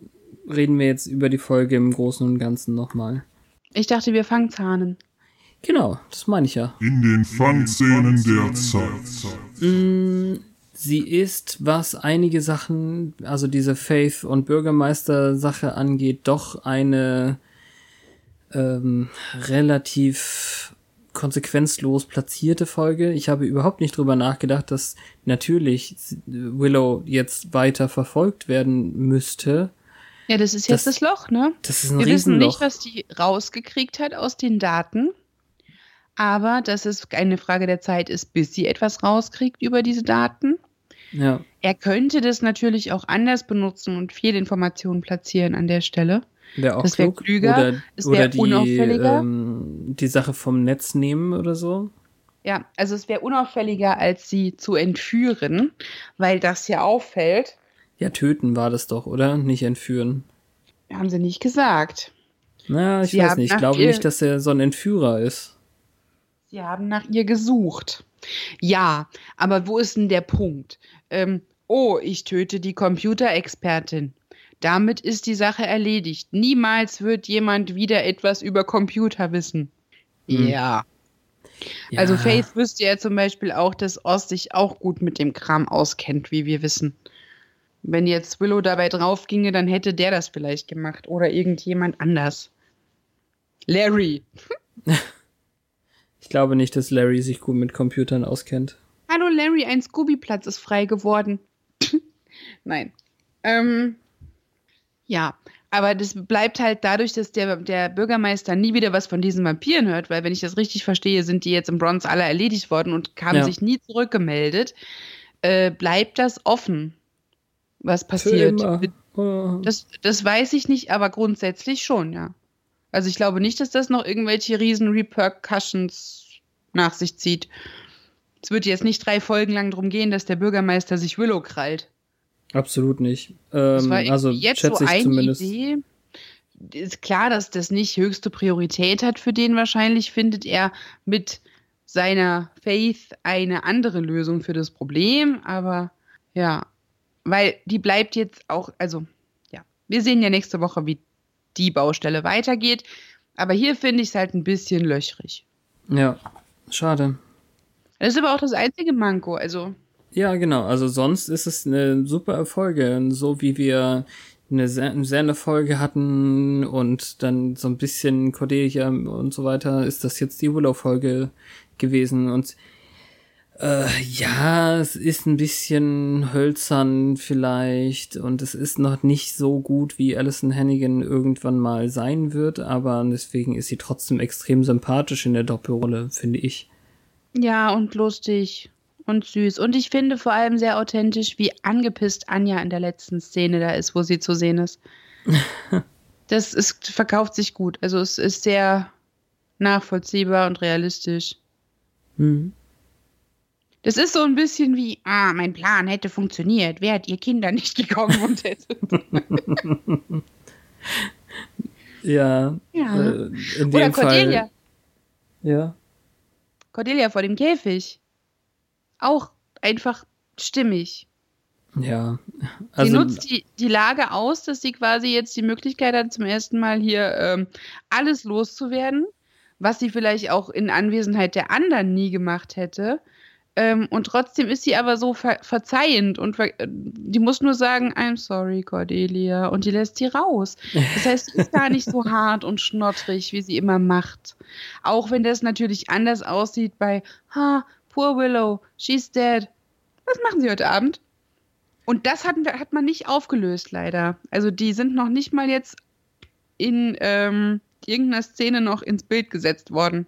reden wir jetzt über die Folge im Großen und Ganzen nochmal. Ich dachte, wir fangen Zahnen. Genau, das meine ich ja. In den Fangszenen der Zeit. Mm, Sie ist, was einige Sachen, also diese Faith- und Bürgermeister-Sache angeht, doch eine ähm, relativ konsequenzlos platzierte Folge. Ich habe überhaupt nicht drüber nachgedacht, dass natürlich Willow jetzt weiter verfolgt werden müsste. Ja, das ist jetzt Das- das, Loch, ne? Das ist ein Wir wissen Riesenloch. nicht, was die rausgekriegt hat aus den Daten. Aber dass es eine Frage der Zeit ist, bis sie etwas rauskriegt über diese Daten. ja, Er könnte das natürlich auch anders benutzen und Fehlinformationen platzieren an der Stelle. Wäre auch Das wär klug. klüger, oder es oder wär die, unauffälliger. ähm, die Sache vom Netz nehmen oder so. Ja, also es wäre unauffälliger, als sie zu entführen, weil das ja auffällt. Ja, töten war das doch, oder? Nicht entführen. Haben sie nicht gesagt. Na, ich Sie weiß nicht. Ich glaube nicht, dass er so ein Entführer ist. Sie haben nach ihr gesucht. Ja, aber wo ist denn der Punkt? Ähm, oh, ich töte die Computerexpertin. Damit ist die Sache erledigt. Niemals wird jemand wieder etwas über Computer wissen. Hm. Ja. Ja. Also Faith wüsste ja zum Beispiel auch, dass Oz sich auch gut mit dem Kram auskennt, wie wir wissen. Wenn jetzt Willow dabei drauf ginge, dann hätte der das vielleicht gemacht oder irgendjemand anders. Larry. ich glaube nicht, dass Larry sich gut mit Computern auskennt. Hallo Larry, ein Scooby-Platz ist frei geworden. Nein. Ähm, ja, aber das bleibt halt dadurch, dass der, der Bürgermeister nie wieder was von diesen Vampiren hört, weil wenn ich das richtig verstehe, sind die jetzt im Bronze alle erledigt worden und haben ja. sich nie zurückgemeldet. Äh, bleibt das offen, was passiert. Das, das weiß ich nicht, aber grundsätzlich schon, ja. Also ich glaube nicht, dass das noch irgendwelche riesen Repercussions nach sich zieht. Es wird jetzt nicht drei Folgen lang darum gehen, dass der Bürgermeister sich Willow krallt. Absolut nicht. Ähm, also jetzt schätze so ich eine zumindest. Idee. Ist klar, dass das nicht höchste Priorität hat für den wahrscheinlich, findet er mit seiner Faith eine andere Lösung für das Problem, aber ja, weil die bleibt jetzt auch, also ja, wir sehen ja nächste Woche, wie die Baustelle weitergeht, aber hier finde ich es halt ein bisschen löchrig. Ja, schade. Das ist aber auch das einzige Manko, also ja, genau. Also sonst ist es eine super Folge. So wie wir eine sehr Folge hatten und dann so ein bisschen Cordelia und so weiter, ist das jetzt die Willow-Folge gewesen. Und äh, ja, es ist ein bisschen hölzern vielleicht und es ist noch nicht so gut, wie Alison Hannigan irgendwann mal sein wird, aber deswegen ist sie trotzdem extrem sympathisch in der Doppelrolle, finde ich. Ja, und lustig und süß. Und ich finde vor allem sehr authentisch, wie angepisst Anja in der letzten Szene da ist, wo sie zu sehen ist. das ist, verkauft sich gut. Also es ist sehr nachvollziehbar und realistisch. Mhm. Das ist so ein bisschen wie, ah, mein Plan hätte funktioniert, wärt ihr Kinder nicht gekommen und hättet. ja. ja. Äh, in Oder Cordelia. Fall, ja. Cordelia vor dem Käfig auch einfach stimmig. Ja. Also, sie nutzt die, die Lage aus, dass sie quasi jetzt die Möglichkeit hat, zum ersten Mal hier ähm, alles loszuwerden, was sie vielleicht auch in Anwesenheit der anderen nie gemacht hätte. Ähm, und trotzdem ist sie aber so ver verzeihend und ver die muss nur sagen, I'm sorry, Cordelia. Und die lässt sie raus. Das heißt, sie ist gar nicht so hart und schnottrig, wie sie immer macht. Auch wenn das natürlich anders aussieht bei, ha, Poor Willow, she's dead. Was machen Sie heute Abend? Und das hat, hat man nicht aufgelöst, leider. Also die sind noch nicht mal jetzt in ähm, irgendeiner Szene noch ins Bild gesetzt worden.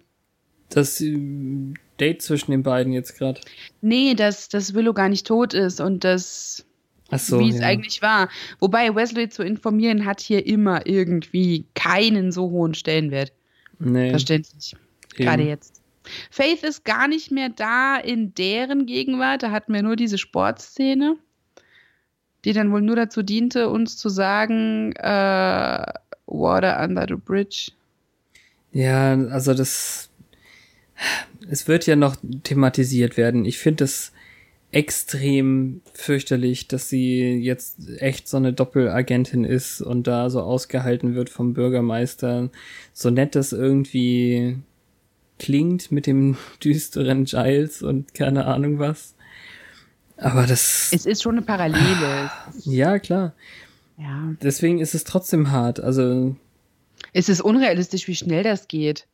Das äh, Date zwischen den beiden jetzt gerade. Nee, dass, dass Willow gar nicht tot ist und das, so, wie es ja. eigentlich war. Wobei Wesley zu informieren hat hier immer irgendwie keinen so hohen Stellenwert. Nee. Verständlich. Gerade jetzt. Faith ist gar nicht mehr da in deren Gegenwart. Da hatten wir nur diese Sportszene, die dann wohl nur dazu diente, uns zu sagen, äh, Water under the bridge. Ja, also das, es wird ja noch thematisiert werden. Ich finde es extrem fürchterlich, dass sie jetzt echt so eine Doppelagentin ist und da so ausgehalten wird vom Bürgermeister. So nett das irgendwie klingt mit dem düsteren Giles und keine Ahnung was. Aber das. Es ist schon eine Parallele. Ja, klar. Ja. Deswegen ist es trotzdem hart. Also. Es ist unrealistisch, wie schnell das geht.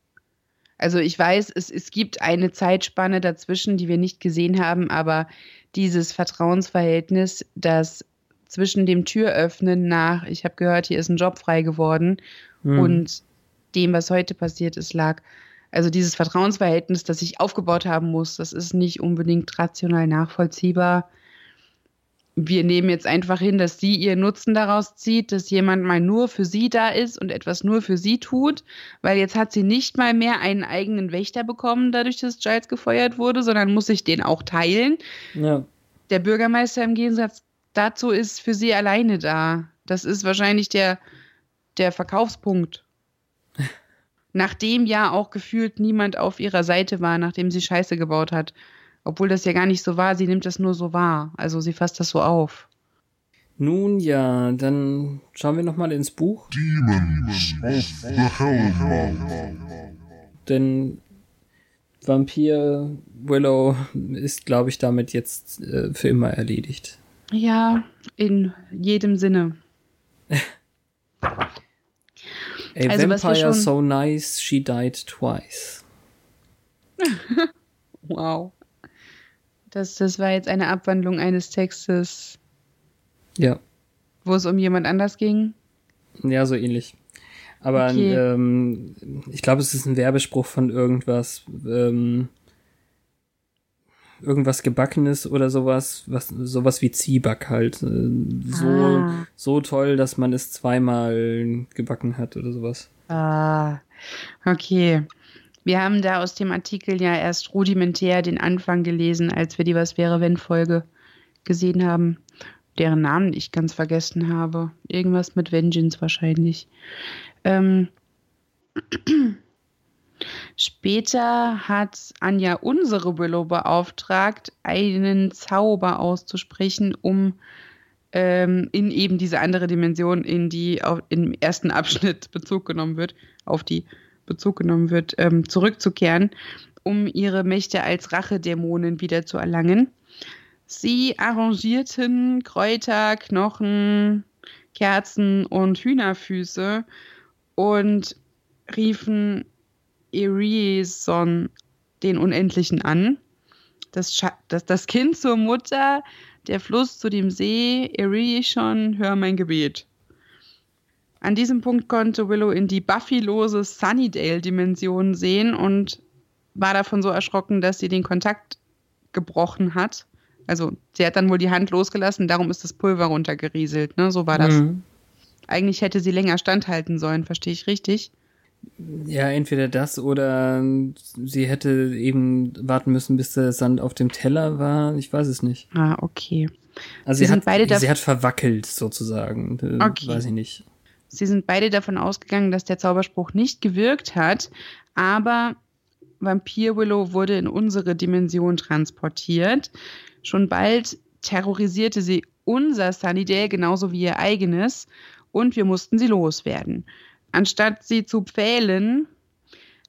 Also ich weiß, es, es gibt eine Zeitspanne dazwischen, die wir nicht gesehen haben, aber dieses Vertrauensverhältnis, das zwischen dem Türöffnen nach, ich habe gehört, hier ist ein Job frei geworden hm. und dem, was heute passiert ist, lag also dieses Vertrauensverhältnis, das ich aufgebaut haben muss, das ist nicht unbedingt rational nachvollziehbar. Wir nehmen jetzt einfach hin, dass sie ihr Nutzen daraus zieht, dass jemand mal nur für sie da ist und etwas nur für sie tut, weil jetzt hat sie nicht mal mehr einen eigenen Wächter bekommen, dadurch, dass Giles gefeuert wurde, sondern muss sich den auch teilen. Ja. Der Bürgermeister im Gegensatz dazu ist für sie alleine da. Das ist wahrscheinlich der, der Verkaufspunkt nachdem ja auch gefühlt niemand auf ihrer Seite war, nachdem sie Scheiße gebaut hat. Obwohl das ja gar nicht so war, sie nimmt das nur so wahr. Also sie fasst das so auf. Nun ja, dann schauen wir nochmal ins Buch. Demons of the Hellmouth. Denn Vampir Willow ist, glaube ich, damit jetzt äh, für immer erledigt. Ja, in jedem Sinne. A Also, vampire so nice, she died twice. Wow. Das, das war jetzt eine Abwandlung eines Textes, Ja, wo es um jemand anders ging. ja, so ähnlich. Aber Okay. ähm, ich glaube, es ist ein Werbespruch von irgendwas, ähm, irgendwas gebackenes oder sowas, was sowas wie Zwieback halt. Äh, so Ah. so toll, dass man es zweimal gebacken hat oder sowas. Ah, okay. Wir haben da aus dem Artikel ja erst rudimentär den Anfang gelesen, als wir die Was wäre wenn Folge gesehen haben, deren Namen ich ganz vergessen habe. Irgendwas mit Vengeance wahrscheinlich. Ähm, Später hat Anja unsere Willow beauftragt, einen Zauber auszusprechen, um ähm, in eben diese andere Dimension, in die auf, im ersten Abschnitt Bezug genommen wird, auf die Bezug genommen wird, ähm, zurückzukehren, um ihre Mächte als Rachedämonen wieder zu erlangen. Sie arrangierten Kräuter, Knochen, Kerzen und Hühnerfüße und riefen Erison, den Unendlichen, an. Das, das, das Kind zur Mutter, der Fluss zu dem See, Erison, hör mein Gebet. An diesem Punkt konnte Willow in die Buffy-lose Sunnydale-Dimension sehen und war davon so erschrocken, dass sie den Kontakt gebrochen hat. Also sie hat dann wohl die Hand losgelassen, darum ist das Pulver runtergerieselt. Ne? So war das. Mhm. Eigentlich hätte sie länger standhalten sollen, verstehe ich richtig? Ja, entweder das oder sie hätte eben warten müssen, bis der Sand auf dem Teller war. Ich weiß es nicht. Ah, okay. Also Sie sie, sind hat, beide sie hat verwackelt sozusagen. Okay. Weiß ich nicht. Sie sind beide davon ausgegangen, dass der Zauberspruch nicht gewirkt hat, aber Vampir Willow wurde in unsere Dimension transportiert. Schon bald terrorisierte sie unser Sunnydale genauso wie ihr eigenes und wir mussten sie loswerden. Anstatt sie zu pfählen,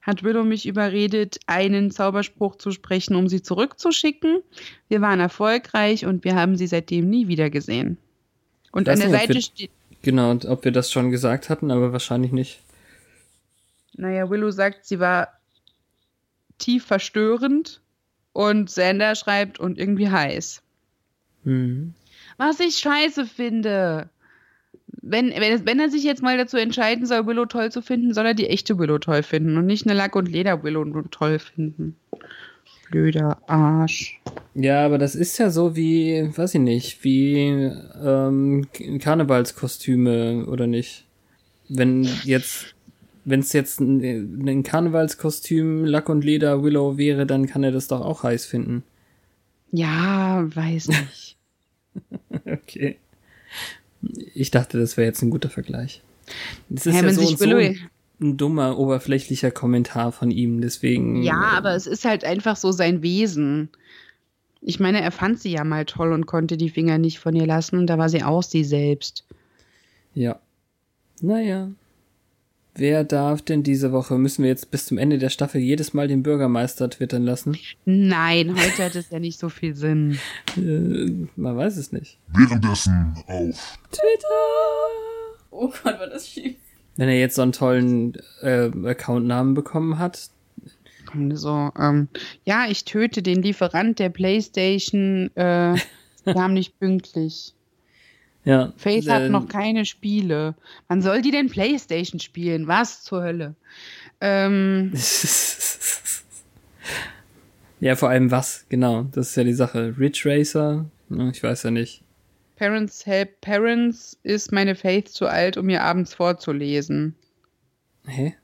hat Willow mich überredet, einen Zauberspruch zu sprechen, um sie zurückzuschicken. Wir waren erfolgreich und wir haben sie seitdem nie wieder gesehen. Und an der nicht, Seite steht. Genau, und ob wir das schon gesagt hatten, aber wahrscheinlich nicht. Naja, Willow sagt, sie war tief verstörend und Sander schreibt und irgendwie heiß. Mhm. Was ich scheiße finde. Wenn, wenn, wenn er sich jetzt mal dazu entscheiden soll, Willow toll zu finden, soll er die echte Willow toll finden und nicht eine Lack- und Leder-Willow toll finden. Blöder Arsch. Ja, aber das ist ja so wie, weiß ich nicht, wie ähm, Karnevalskostüme oder nicht. Wenn jetzt, wenn es jetzt ein, ein Karnevalskostüm Lack und Leder Willow wäre, dann kann er das doch auch heiß finden. Ja, weiß nicht. Okay. Ich dachte, das wäre jetzt ein guter Vergleich. Das ist Hä, ja so, sich und so ein dummer, oberflächlicher Kommentar von ihm, deswegen. Ja, aber es ist halt einfach so sein Wesen. Ich meine, er fand sie ja mal toll und konnte die Finger nicht von ihr lassen und da war sie auch sie selbst. Ja. Naja. Wer darf denn diese Woche? Müssen wir jetzt bis zum Ende der Staffel jedes Mal den Bürgermeister twittern lassen? Nein, heute hat es ja nicht so viel Sinn. Äh, man weiß es nicht. Währenddessen auf Oh Gott, war das schief. Wenn er jetzt so einen tollen äh, Accountnamen bekommen hat, Komm, So, ähm, ja, ich töte den Lieferant der Playstation. Äh, kam nicht pünktlich. Ja. Faith äh, hat noch keine Spiele. Wann soll die denn Playstation spielen? Was zur Hölle? Ähm, ja, vor allem was, genau. Das ist ja die Sache. Ridge Racer? Ich weiß ja nicht. Parents Help Parents ist meine Faith zu alt, um ihr abends vorzulesen. Hä?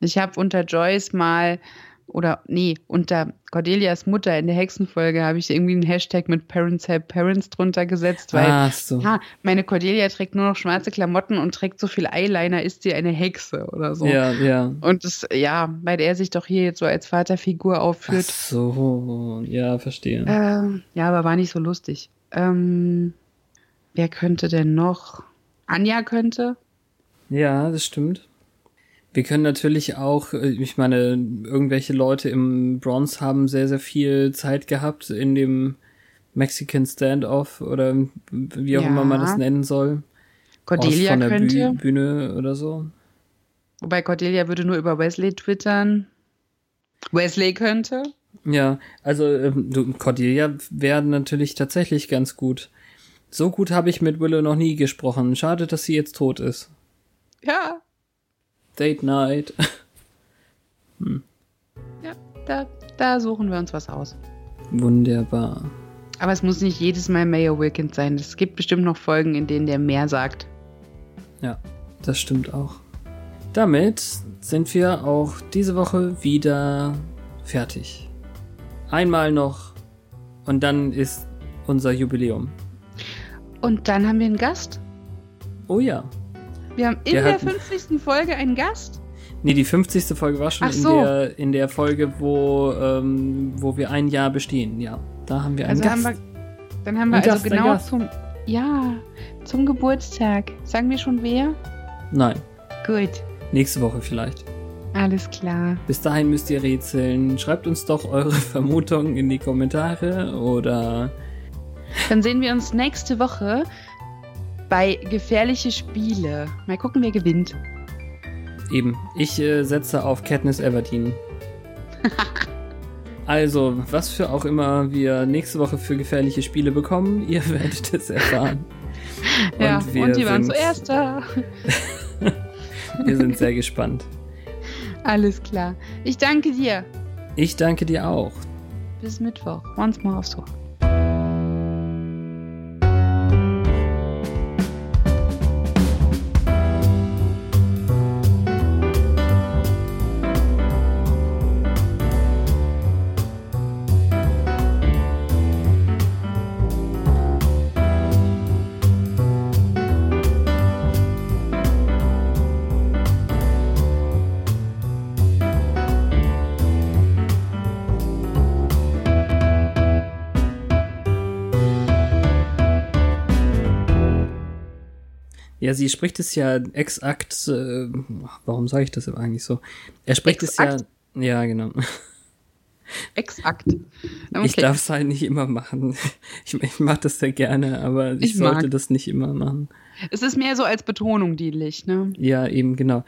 Ich habe unter Joyce mal, oder nee, unter Cordelias Mutter in der Hexenfolge habe ich irgendwie einen Hashtag mit Parents Help Parents drunter gesetzt, weil Ach so. ja, meine Cordelia trägt nur noch schwarze Klamotten und trägt so viel Eyeliner, ist sie eine Hexe oder so. Ja, ja. Und das, ja, weil er sich doch hier jetzt so als Vaterfigur Ach aufführt. so, ja, verstehe. Ähm, ja, aber war nicht so lustig. Ähm, wer könnte denn noch? Anja könnte? Ja, das stimmt. Wir können natürlich auch, äh, ich meine, irgendwelche Leute im Bronze haben sehr, sehr viel Zeit gehabt in dem Mexican Standoff oder wie auch Ja. immer man das nennen soll. Cordelia Aus von der könnte. Büh Bühne oder so. Wobei Cordelia würde nur über Wesley twittern. Wesley könnte. Ja, also ähm, du, Cordelia wäre natürlich tatsächlich ganz gut. So gut habe ich mit Willow noch nie gesprochen. Schade, dass sie jetzt tot ist. Ja, Date Night. ja, da, da suchen wir uns was aus. Wunderbar. Aber es muss nicht jedes Mal Mayor Wilkins sein. Es gibt bestimmt noch Folgen, in denen der mehr sagt. Ja, das stimmt auch. Damit sind wir auch diese Woche wieder fertig. Einmal noch und dann ist unser Jubiläum. Und dann haben wir einen Gast. Oh ja. Wir haben in der hatten- 50. Folge einen Gast. Nee, die 50. Folge war schon Ach in, so. der, in der Folge, wo, ähm, wo wir ein Jahr bestehen. Ja, da haben wir einen Also Gast. haben wir, dann haben wir Ein also Gast, genau zum, ja, zum Geburtstag. Sagen wir schon wer? Nein, Gut, nächste Woche vielleicht. alles klar. Bis dahin müsst ihr rätseln. Schreibt uns doch eure Vermutungen in die Kommentare oder Dann sehen wir uns nächste Woche bei Gefährliche Spiele. Mal gucken, wer gewinnt. eben. Ich äh, setze auf Katniss Everdeen. also, was für auch immer wir nächste Woche für gefährliche Spiele bekommen, ihr werdet es erfahren. Ja, Und wir und die waren sind- zuerst da. Wir sind sehr gespannt. Alles klar. Ich danke dir. Ich danke dir auch. Bis Mittwoch. Once more aufs Ohr. Ja, sie spricht es ja exakt. Äh, warum sage ich das eigentlich so? Er spricht Exakt? es ja. Ja, genau. Exakt. Ich Okay. darf es halt nicht immer machen. Ich, ich mache das sehr gerne, aber ich, Ich mag. sollte das nicht immer machen. Es ist mehr so als Betonung dienlich, ne? Ja, eben genau.